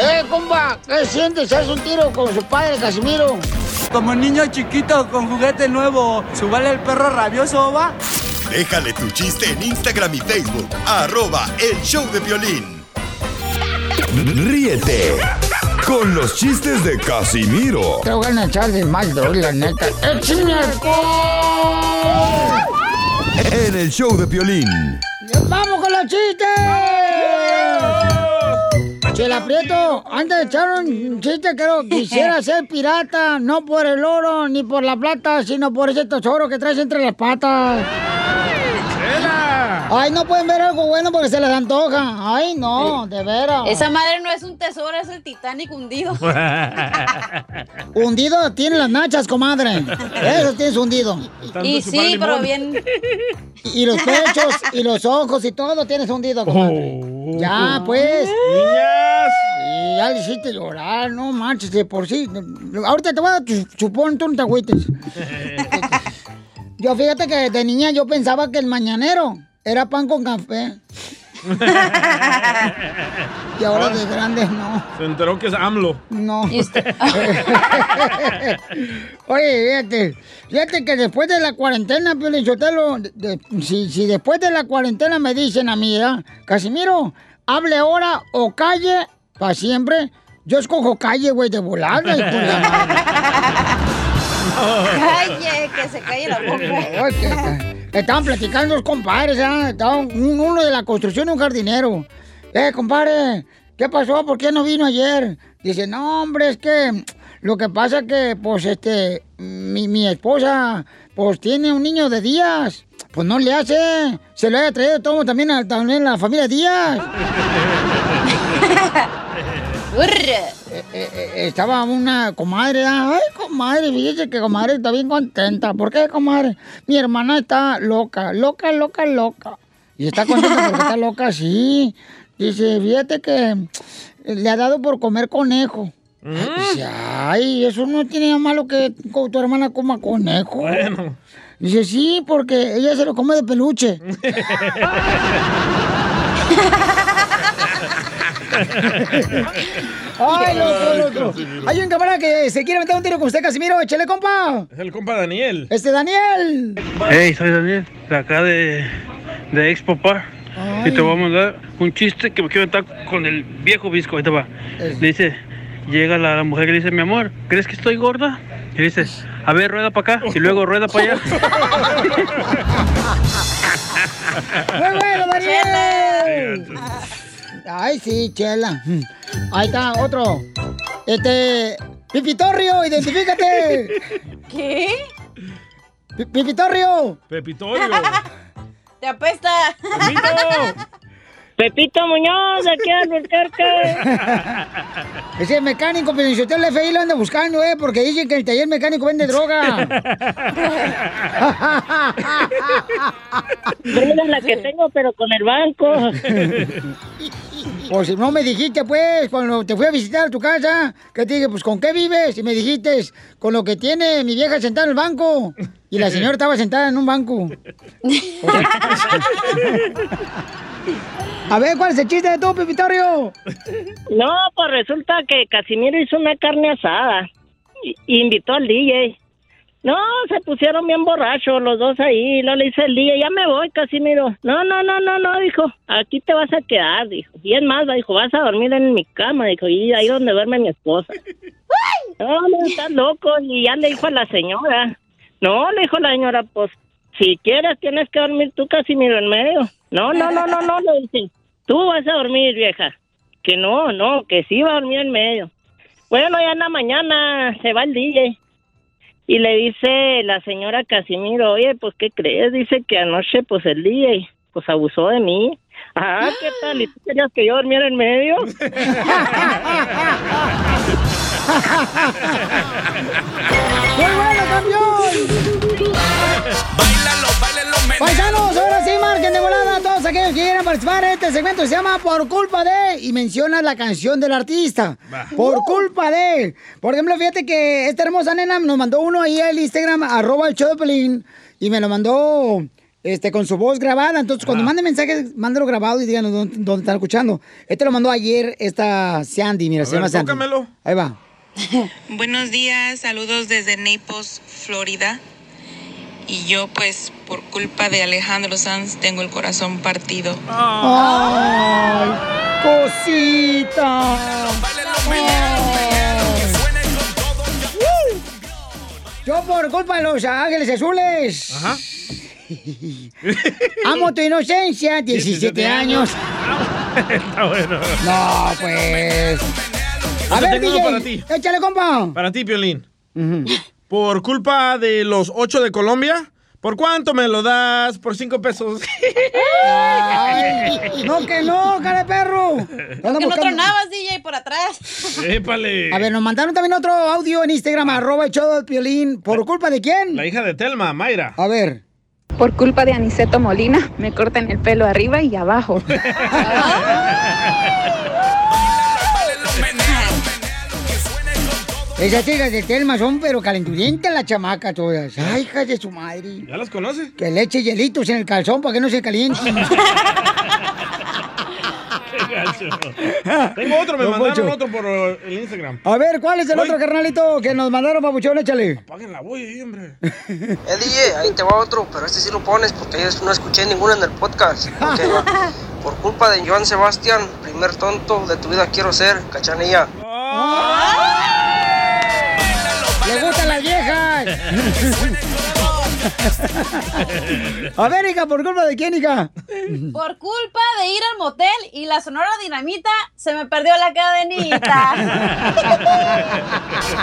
¡Eh, compa! ¿Qué sientes? ¿Haz un tiro con su padre, Casimiro? Como niño chiquito con juguete nuevo, ¿subale el perro rabioso, va? Déjale tu chiste en Instagram y Facebook, arroba el show de violín. Ríete con los chistes de Casimiro Te voy a echar de mal, la neta. ¡Échame alcohol! en el show de violín. ¡Vamos con los chistes! Chela Prieto, antes de echar un chiste, creo quisiera ser pirata, no por el oro ni por la plata, sino por ese tesoro que traes entre las patas. Ay, no pueden ver algo bueno porque se les antoja. Ay, no, de veras. Esa madre no es un tesoro, es el Titanic hundido. Hundido tiene las nachas, comadre. Eso tienes hundido. Y sí, pero bien. Y los pechos, y los ojos, y todo tienes hundido, comadre. Ya, pues. Niñas. Y ya le hiciste llorar, no manches, de por sí. Ahorita te voy a chupón, tú no te agüites. Yo fíjate que de niña yo pensaba que el mañanero era pan con café. Y ahora de grande no. Se enteró que es AMLO. No. Oye, fíjate, fíjate que después de la cuarentena, Piolín Sotelo, de- de- si, si después de la cuarentena me dicen a mí. Casimiro, hable ahora o calle para siempre, yo escojo calle, güey, de volada. Calle, que se calle la boca. Estaban platicando los compadres, ¿ah? Estaban un- uno de la construcción y un jardinero. Eh, compadre, ¿qué pasó? ¿Por qué no vino ayer? Dice, no, hombre, es que lo que pasa que, pues, este, mi, mi esposa, pues, tiene un niño de Díaz. Pues no le hace. Se lo haya traído todo también a también la familia Díaz. Eh, eh, eh, estaba una comadre, ah, ay, comadre, fíjese que comadre está bien contenta. ¿Por qué, comadre? Mi hermana está loca, loca, loca, loca. Y está contenta porque está loca, sí. Dice, fíjate que le ha dado por comer conejo. Dice, ay, eso no tiene nada malo que tu hermana coma conejo. Bueno. Dice, sí, porque ella se lo come de peluche. Ay, loco, loco. Hay un camarada que se quiere meter un tiro con usted, Casimiro. Échale, compa. Es el compa Daniel. Este Daniel. Hey, soy Daniel, de acá de, de Expo Par. Y te voy a mandar un chiste que me quiero estar con el viejo visco. Ahí te va. Le dice, llega la, la mujer y le dice, mi amor, ¿crees que estoy gorda? Y le dice, a ver, rueda para acá y luego rueda para allá. Muy bueno, Daniel. Ay, sí, chela. Ahí está, otro. Este. Pipitorrio, identifícate. ¿Qué? Pi- Pipitorrio. Pepitorio. Te apesta. Pepito Muñoz, de aquí al Albuquerque. Ese mecánico, pero si usted el FBI lo anda buscando, ¿eh? Porque dicen que el taller mecánico vende droga. Droga la que tengo, pero con el banco. Pues si no me dijiste, pues, cuando te fui a visitar a tu casa, que te dije, pues, ¿con qué vives? Y me dijiste, con lo que tiene mi vieja sentada en el banco. Y la señora estaba sentada en un banco. A ver, ¿cuál es el chiste de tu, Pepitorio? No, pues resulta que Casimiro hizo una carne asada y y invitó al DJ. No, se pusieron bien borrachos los dos ahí. No le dice el DJ, ya me voy, Casimiro. No, no, no, no, no, dijo, aquí te vas a quedar, dijo. Y es más, dijo, vas a dormir en mi cama, dijo, y ahí donde duerme mi esposa. No, no, estás loco. Y ya le dijo a la señora. No, le dijo la señora, pues, si quieres tienes que dormir tú, Casimiro, en medio. No, no, no, no, no, le dice. Tú vas a dormir, vieja. Que no, no, que sí va a dormir en medio. Bueno, ya en la mañana se va el DJ. Y le dice la señora Casimiro, oye, pues, ¿qué crees? Dice que anoche, pues, el DJ, pues, abusó de mí. Ah, ¿qué tal? ¿Y tú querías que yo durmiera en medio? ¡Muy bueno, campeón! Paisanos, ahora sí, marquen de volada a todos aquellos que quieran participar en este segmento. Se llama Por culpa de... Y menciona la canción del artista. Por culpa de... Por ejemplo, fíjate que esta hermosa nena nos mandó uno ahí al Instagram, arroba el show de Pelín, y me lo mandó este, con su voz grabada. Entonces, cuando manden mensajes, mándalo grabado y díganos dónde, dónde están escuchando. Este lo mandó ayer esta Sandy, mira, A se ver, llama Sandy. tócamelo. Ahí va. Buenos días, saludos desde Naples, Florida. Y yo pues por culpa de Alejandro Sanz tengo el corazón partido. ¡Ay, cosita! ¡Uh! Yo por culpa de los ángeles azules. Ajá. Amo tu inocencia, 17 años. Está bueno. No, pues. A ver, tengo DJ, uno para ti. échale, compa. Para ti, Piolín. Por culpa de los ocho de Colombia, ¿Por cuánto me lo das? Por cinco pesos. Ay, no, que no, cara de perro. Que no tronabas, DJ, por atrás. Épale. A ver, nos mandaron también otro audio en Instagram, arroba el show del Piolín. ¿Por culpa de quién? La hija de Telma, Mayra. A ver. Por culpa de Aniceto Molina, me cortan el pelo arriba y abajo. Esas chicas de Telma son pero calenturientas las chamacas todas. Ay, hijas de su madre. ¿Ya las conoces? Que le eche hielitos en el calzón para que no se calienten. Qué gacho. Tengo otro, me Don mandaron Poncho. otro por eh, el Instagram. A ver, ¿cuál es el otro carnalito que nos mandaron, papuchón? Échale. Apaguen la bulla ahí, hombre. Eh, DJ, ahí te va otro, pero este sí lo pones porque yo no escuché ninguno en el podcast. Por culpa de Joan Sebastián, primer tonto de tu vida quiero ser, cachanilla. ¡Le gustan las viejas! A ver, hija, ¿por culpa de quién, hija? Por culpa de ir al motel y la sonora dinamita, se me perdió la cadenita.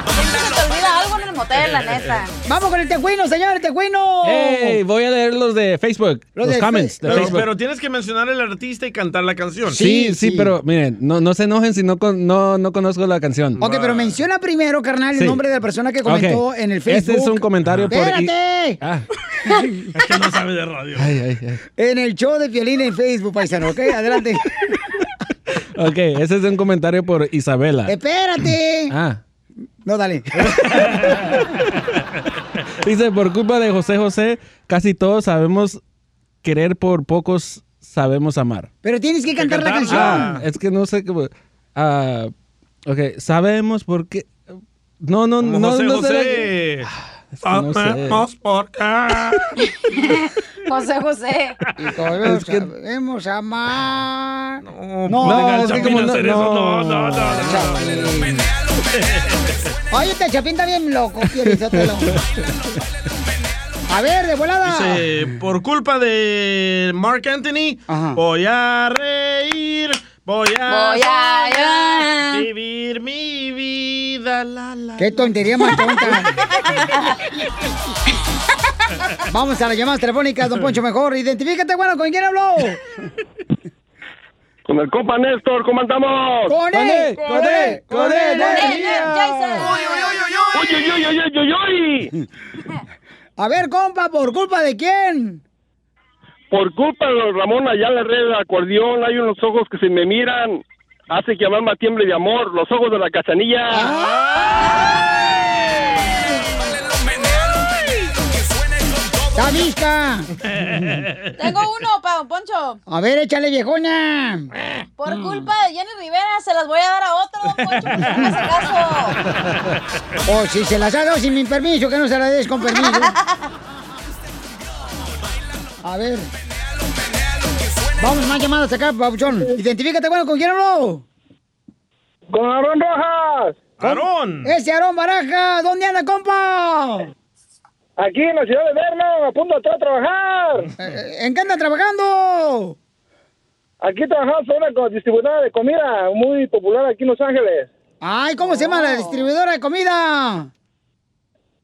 Siempre se te olvida algo en el motel, la neta. Vamos con el tecuino, señor, el tecuino. Hey, voy a leer los de Facebook, Los los, de comments de Pero, Facebook. pero tienes que mencionar el artista y cantar la canción. sí, sí, pero miren, no, no se enojen si no, con- no, no conozco la canción. Ok, pero menciona primero, carnal, el Sí. nombre de la persona que comentó en el Facebook. Este es un comentario por... ¡Espérate! Ah, Es que no sabe de radio. ay, ay, ay. En el show de Piolín en Facebook, paisano, ¿ok? Adelante. Ok, ese es un comentario por Isabela. ¡Espérate! Ah. No, dale. Dice, por culpa de José José, casi todos sabemos querer por pocos sabemos amar. Pero tienes que cantar la canción. Ah, es que no sé cómo... Ah, ok, sabemos por qué... No, no, Como no, José no sé. José. No sé. Por qué. José José. Y todos Es que- sabemos amar. No, No, al es que como a no- hacer eso. No, no, no. no. Oye, este chapín está bien loco. A ver, de volada. Dice, por culpa de Mark Anthony, voy a reír, voy a, Voy a llorar. vivir mi vida. La, la, Qué tontería más tonta. Vamos a las llamadas telefónicas, don Poncho, mejor. Identifícate, bueno, ¿con quién habló? Con el compa Néstor, ¿cómo andamos? ¡Con él! ¡Con él! ¡Con él! ¡Uy, uy, uy, uy, uy, uy, uy! A ver, compa, ¿por culpa de quién? Por culpa de Ramón Ayala Herrera, acordeón, hay unos ojos que se me miran, hace que mi alma tiemble de amor, los ojos de la cachanilla. ¡Está! Tengo uno Don Poncho. A ver, échale, viejona. Por culpa de Jenny Rivera, se las voy a dar a otro, Poncho, porque no me hace caso. O si se las ha dado sin mi permiso, que no se las des con permiso. A ver. Vamos, más llamadas acá, Pabuchón. Identifícate, bueno, ¿con quién habló? Con Aarón Rojas. ¡Aarón! Ese Aarón Baraja, ¿dónde anda, compa? Aquí en la ciudad de Verno, a punto de trabajar. Eh, ¿En qué anda trabajando? Aquí trabajamos en una distribuidora de comida muy popular aquí en Los Ángeles. Ay, ¿cómo se llama la distribuidora de comida?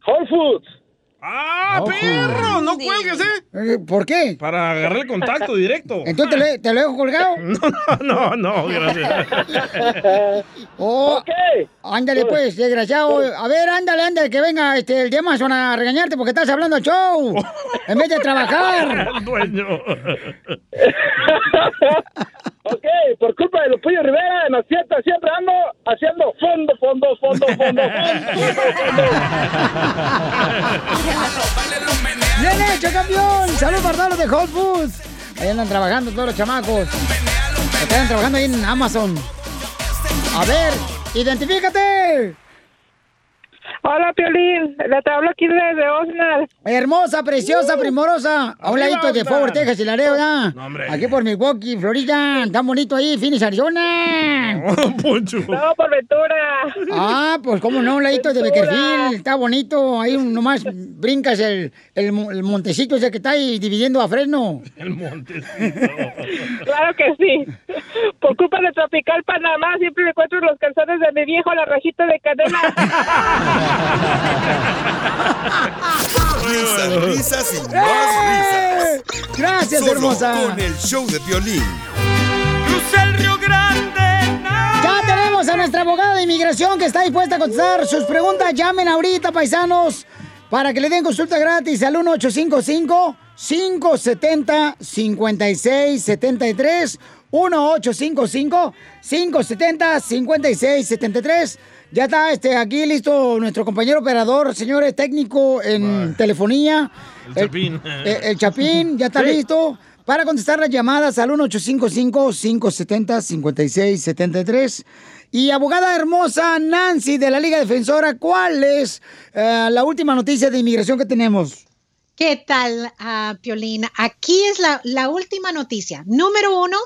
Whole Foods. ¡Ah, perro! ¡No cuelgues, eh! Eh, ¿Por qué? Para agarrar el contacto directo. Entonces, ¿te lo, te lo dejo colgado? No, no, gracias. Oh, ándale pues, desgraciado. A ver, ándale, ándale, que venga este, el de Amazon a regañarte porque estás hablando al show. En vez de trabajar. El dueño. Ok, por culpa de Lupillo Rivera, en fiestas siempre ando haciendo fondo, fondo, fondo, fondo, fondo, ¡Bien hecho, campeón! ¡Salud para los de Whole Foods! Ahí andan trabajando todos los chamacos. Están trabajando ahí en Amazon. A ver, identifícate. Hola, Piolín. Le te hablo aquí desde Osnar. Hermosa, preciosa, primorosa. A un ladito de. Fort Texas y Laredo, ¿ya? No, hombre. Aquí por Milwaukee, Florida. Tan bonito ahí, Phoenix, Arizona. Poncho. No, por Ventura. Ah, pues cómo no, un ladito de Beckerfield. Está bonito. Ahí nomás brincas el, el, mo- el montecito ese que está ahí dividiendo a Fresno. El monte. Claro que sí. Por culpa de Tropical Panamá siempre me encuentro los calzones de mi viejo la rajita de cadena. Risas, risas y más risas. Gracias, Solo hermosa. con el show de violín. Cruza el Río Grande. Ya tenemos a nuestra abogada de inmigración que está dispuesta a contestar sus preguntas. Llamen ahorita, paisanos, para que le den consulta gratis al 1855 570 5673 1855 570 5673 Ya está este, aquí listo nuestro compañero operador, señores técnico en telefonía. El Chapín. eh, el Chapín ya está Sí. listo para contestar las llamadas al 1855-570-5673. Y abogada hermosa Nancy de la Liga Defensora, ¿cuál es eh, la última noticia de inmigración que tenemos? ¿Qué tal, ah, Piolín? Aquí es la última noticia. Número uno,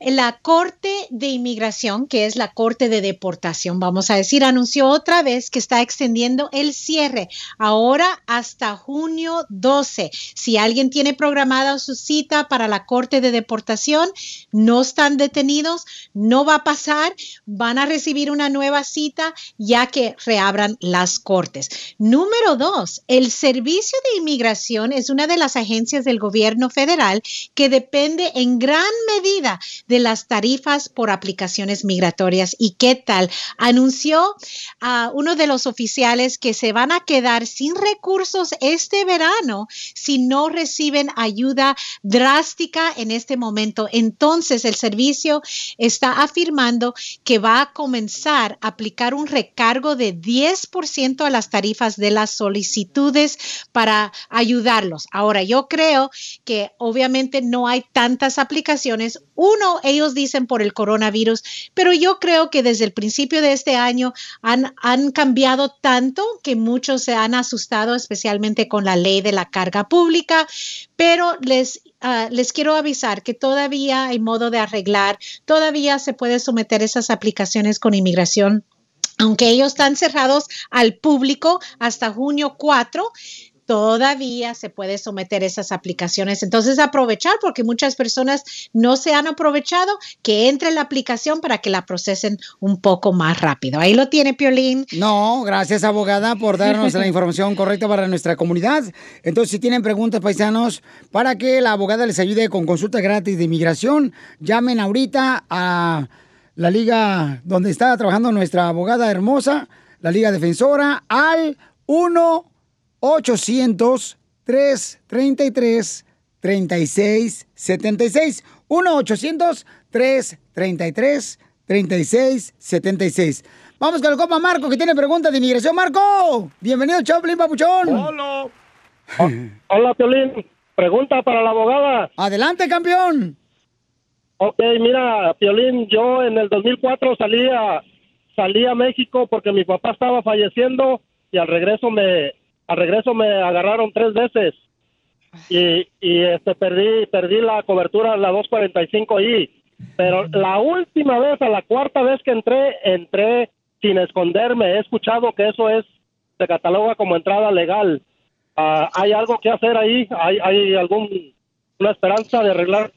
la Corte de Inmigración, que es la Corte de Deportación, vamos a decir, anunció otra vez que está extendiendo el cierre ahora hasta junio 12. Si alguien tiene programada su cita para la Corte de Deportación, no están detenidos, no va a pasar, van a recibir una nueva cita ya que reabran las cortes. Número dos, el Servicio de Inmigración es una de las agencias del gobierno federal que depende en gran medida de las tarifas por aplicaciones migratorias. ¿Y qué tal? Anunció a uno de los oficiales que se van a quedar sin recursos este verano si no reciben ayuda drástica en este momento. Entonces, el servicio está afirmando que va a comenzar a aplicar un recargo de 10% a las tarifas de las solicitudes para Ahora, yo creo que obviamente no hay tantas aplicaciones. Uno, ellos dicen por el coronavirus, pero yo creo que desde el principio de este año han, han cambiado tanto que muchos se han asustado, especialmente con la ley de la carga pública, pero les ah, les quiero avisar que todavía hay modo de arreglar, todavía se puede someter esas aplicaciones con inmigración. Aunque ellos están cerrados al público hasta junio 4, todavía se puede someter esas aplicaciones. Entonces, aprovechar porque muchas personas no se han aprovechado que entre la aplicación para que la procesen un poco más rápido. Ahí lo tiene Piolín. No, gracias abogada por darnos la información correcta para nuestra comunidad. Entonces, si tienen preguntas, paisanos, para que la abogada les ayude con consulta gratis de inmigración, llamen ahorita a la liga donde está trabajando nuestra abogada hermosa, la liga defensora, al 1 800 333 3676 1 800 333 3676 Vamos con el copa Marco que tiene preguntas de inmigración. Marco, bienvenido, Choplin Papuchón. Hola. Hola, Piolín. Pregunta para la abogada. Adelante, campeón. Ok, mira, Piolín, yo en el 2004 salí a, salí a México porque mi papá estaba falleciendo y al regreso me, al regreso me agarraron tres veces y, y este perdí, perdí la cobertura la 245i. Pero la última vez, a la cuarta vez que entré, entré sin esconderme. He escuchado que eso es, se cataloga como entrada legal. Ah, ¿Hay algo que hacer ahí? ¿Hay, hay algún, una esperanza de arreglar?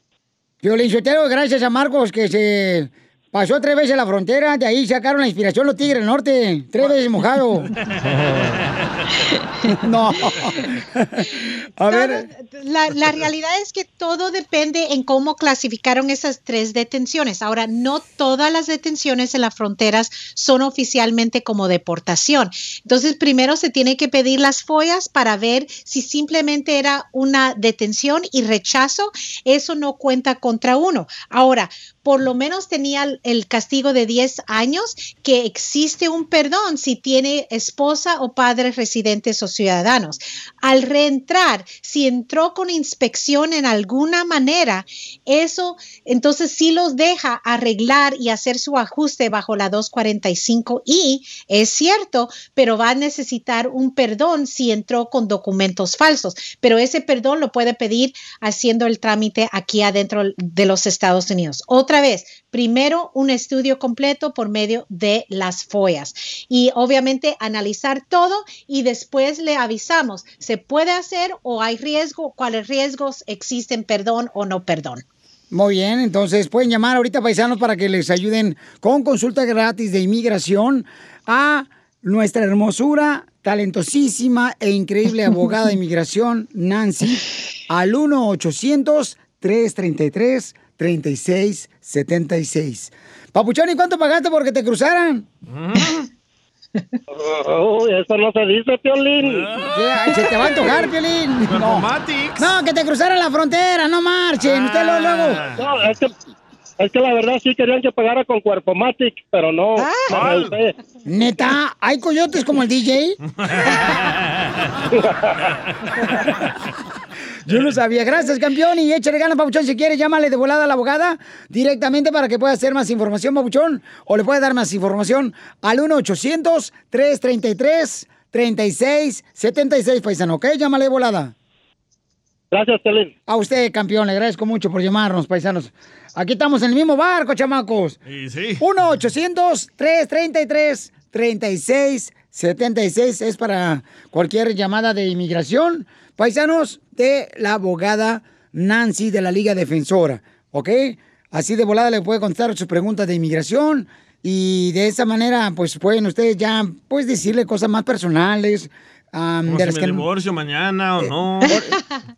Violinchetero, gracias a Marcos que se pasó tres veces la frontera, de ahí sacaron la inspiración los Tigres del Norte, tres veces mojado. no. A ver, La, la realidad es que todo depende en cómo clasificaron esas tres detenciones. Ahora, no todas las detenciones en las fronteras son oficialmente como deportación. Entonces, primero se tiene que pedir las follas para ver si simplemente era una detención y rechazo. Eso no cuenta contra uno. Ahora, por lo menos tenía el- castigo de 10 años, que existe un perdón si tiene esposa o padres residentes o ciudadanos. Al reentrar, si entró con inspección en alguna manera, eso entonces sí los deja arreglar y hacer su ajuste bajo la 245 y es cierto, pero va a necesitar un perdón si entró con documentos falsos, pero ese perdón lo puede pedir haciendo el trámite aquí adentro de los Estados Unidos. Otra vez, primero un estudio completo por medio de las follas y obviamente analizar todo y después le avisamos, ¿se puede hacer o hay riesgo? ¿Cuáles riesgos existen? Perdón o no perdón. muy bien, entonces pueden llamar ahorita paisanos para que les ayuden con consulta gratis de inmigración a nuestra hermosura, talentosísima e increíble abogada de inmigración, Nancy, al 1-800-333-3676. Papuchón, ¿y cuánto pagaste porque te cruzaran? Oh, eso no se dice, Piolín. Ay, se te va a antojar, Piolín. No. no, que te cruzaran la frontera, no marchen. Usted luego, luego. No, es que, es que la verdad sí querían que pagara con Cuerpomatic, pero no. me rehusé. Neta, ¿hay coyotes como el DJ? Yo no sabía. Gracias, campeón. Y échale ganas, Papuchón. Si quieres, llámale de volada a la abogada directamente para que pueda hacer más información, Papuchón. O le puede dar más información al 1-800-333-3676, paisano. ¿Ok? Llámale de volada. Gracias, Pelín. A usted, campeón. Le agradezco mucho por llamarnos, paisanos. Aquí estamos en el mismo barco, chamacos. Sí, sí. 1-800-333-3676 es para cualquier llamada de inmigración. Paisanos de la abogada Nancy de la Liga Defensora, ¿ok? Así de volada le puede contestar sus preguntas de inmigración y de esa manera pues pueden ustedes ya pues decirle cosas más personales. Como de si me que divorcio mañana o no.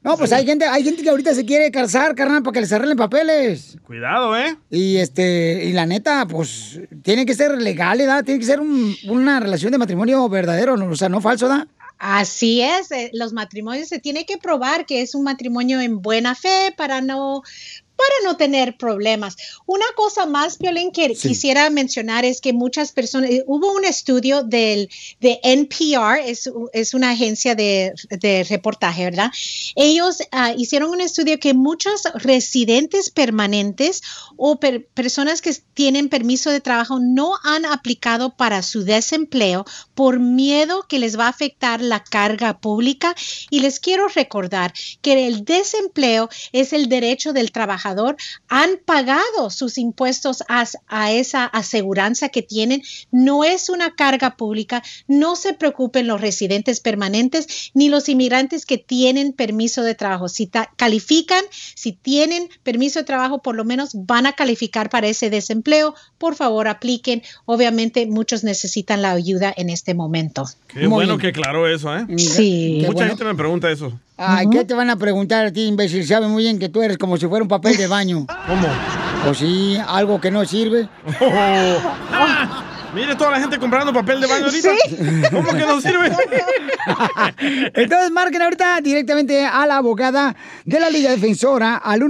no, pues hay gente, hay gente que ahorita se quiere casar, carnal, para que les arreglen papeles. Cuidado, ¿eh? Y este, y la neta, pues, tiene que ser legal, ¿verdad? Tiene que ser un- una relación de matrimonio verdadero, ¿no? o sea, no falso, ¿verdad? Así es, eh, los matrimonios se tiene que probar que es un matrimonio en buena fe para no para no tener problemas. Una cosa más, Violín, que Sí. quisiera mencionar es que muchas personas, eh, hubo un estudio del, de NPR, es, es una agencia de, de reportaje, ¿verdad? Ellos ah, hicieron un estudio que muchos residentes permanentes o per- personas que tienen permiso de trabajo no han aplicado para su desempleo por miedo que les va a afectar la carga pública. Y les quiero recordar que el desempleo es el derecho del trabajador. Han pagado sus impuestos a, a esa aseguranza que tienen. No es una carga pública. No se preocupen los residentes permanentes ni los inmigrantes que tienen permiso de trabajo. Si ta- califican, si tienen permiso de trabajo, por lo menos van a calificar para ese desempleo. Por favor, apliquen. Obviamente, muchos necesitan la ayuda en este momento. Qué bueno que aclaró eso, ¿eh? Sí. Mucha bueno. gente me pregunta eso. Ay, ¿qué te van a preguntar a ti, imbécil? Saben muy bien que tú eres como si fuera un papel de baño. ¿Cómo? O sí, algo que no sirve. Ah, mire toda la gente comprando papel de baño ahorita. ¿Cómo que no sirve? Entonces marquen ahorita directamente a la abogada de la Liga Defensora al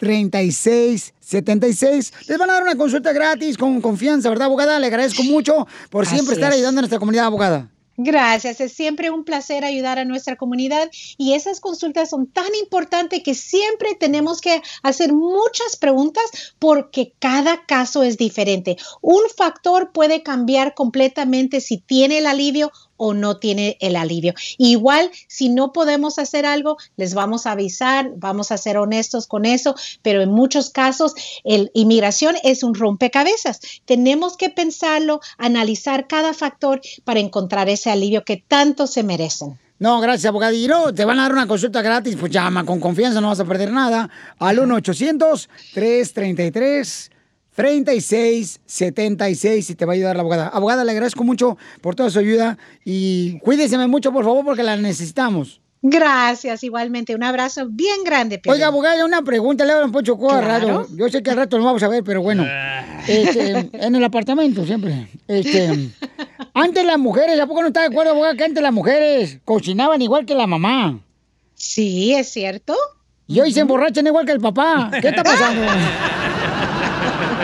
1-800-333-3676. Les van a dar una consulta gratis con confianza, ¿verdad, abogada? Le agradezco mucho por siempre Así estar es. ayudando a nuestra comunidad, abogada. Gracias, es siempre un placer ayudar a nuestra comunidad y esas consultas son tan importantes que siempre tenemos que hacer muchas preguntas porque cada caso es diferente. Un factor puede cambiar completamente si tiene el alivio o no tiene el alivio. Igual, si no podemos hacer algo, les vamos a avisar, vamos a ser honestos con eso, pero en muchos casos, el inmigración es un rompecabezas. Tenemos que pensarlo, analizar cada factor para encontrar ese alivio que tanto se merecen. No, gracias, no, te van a dar una consulta gratis, pues llama con confianza, no vas a perder nada. Al 1-800-333. 3676 y te va a ayudar la abogada. Abogada, le agradezco mucho por toda su ayuda y cuídeseme mucho, por favor, porque la necesitamos. Gracias, igualmente. Un abrazo bien grande. Piolín. Oiga, abogada, una pregunta, le hablan Poncho Coa Claro. raro. Yo sé que al rato nos vamos a ver, pero bueno. Este, en el apartamento siempre. Este, antes las mujeres, ¿a poco no está de acuerdo, abogada, que antes las mujeres cocinaban igual que la mamá? Sí, es cierto. Y hoy se emborrachan igual que el papá. ¿Qué está pasando?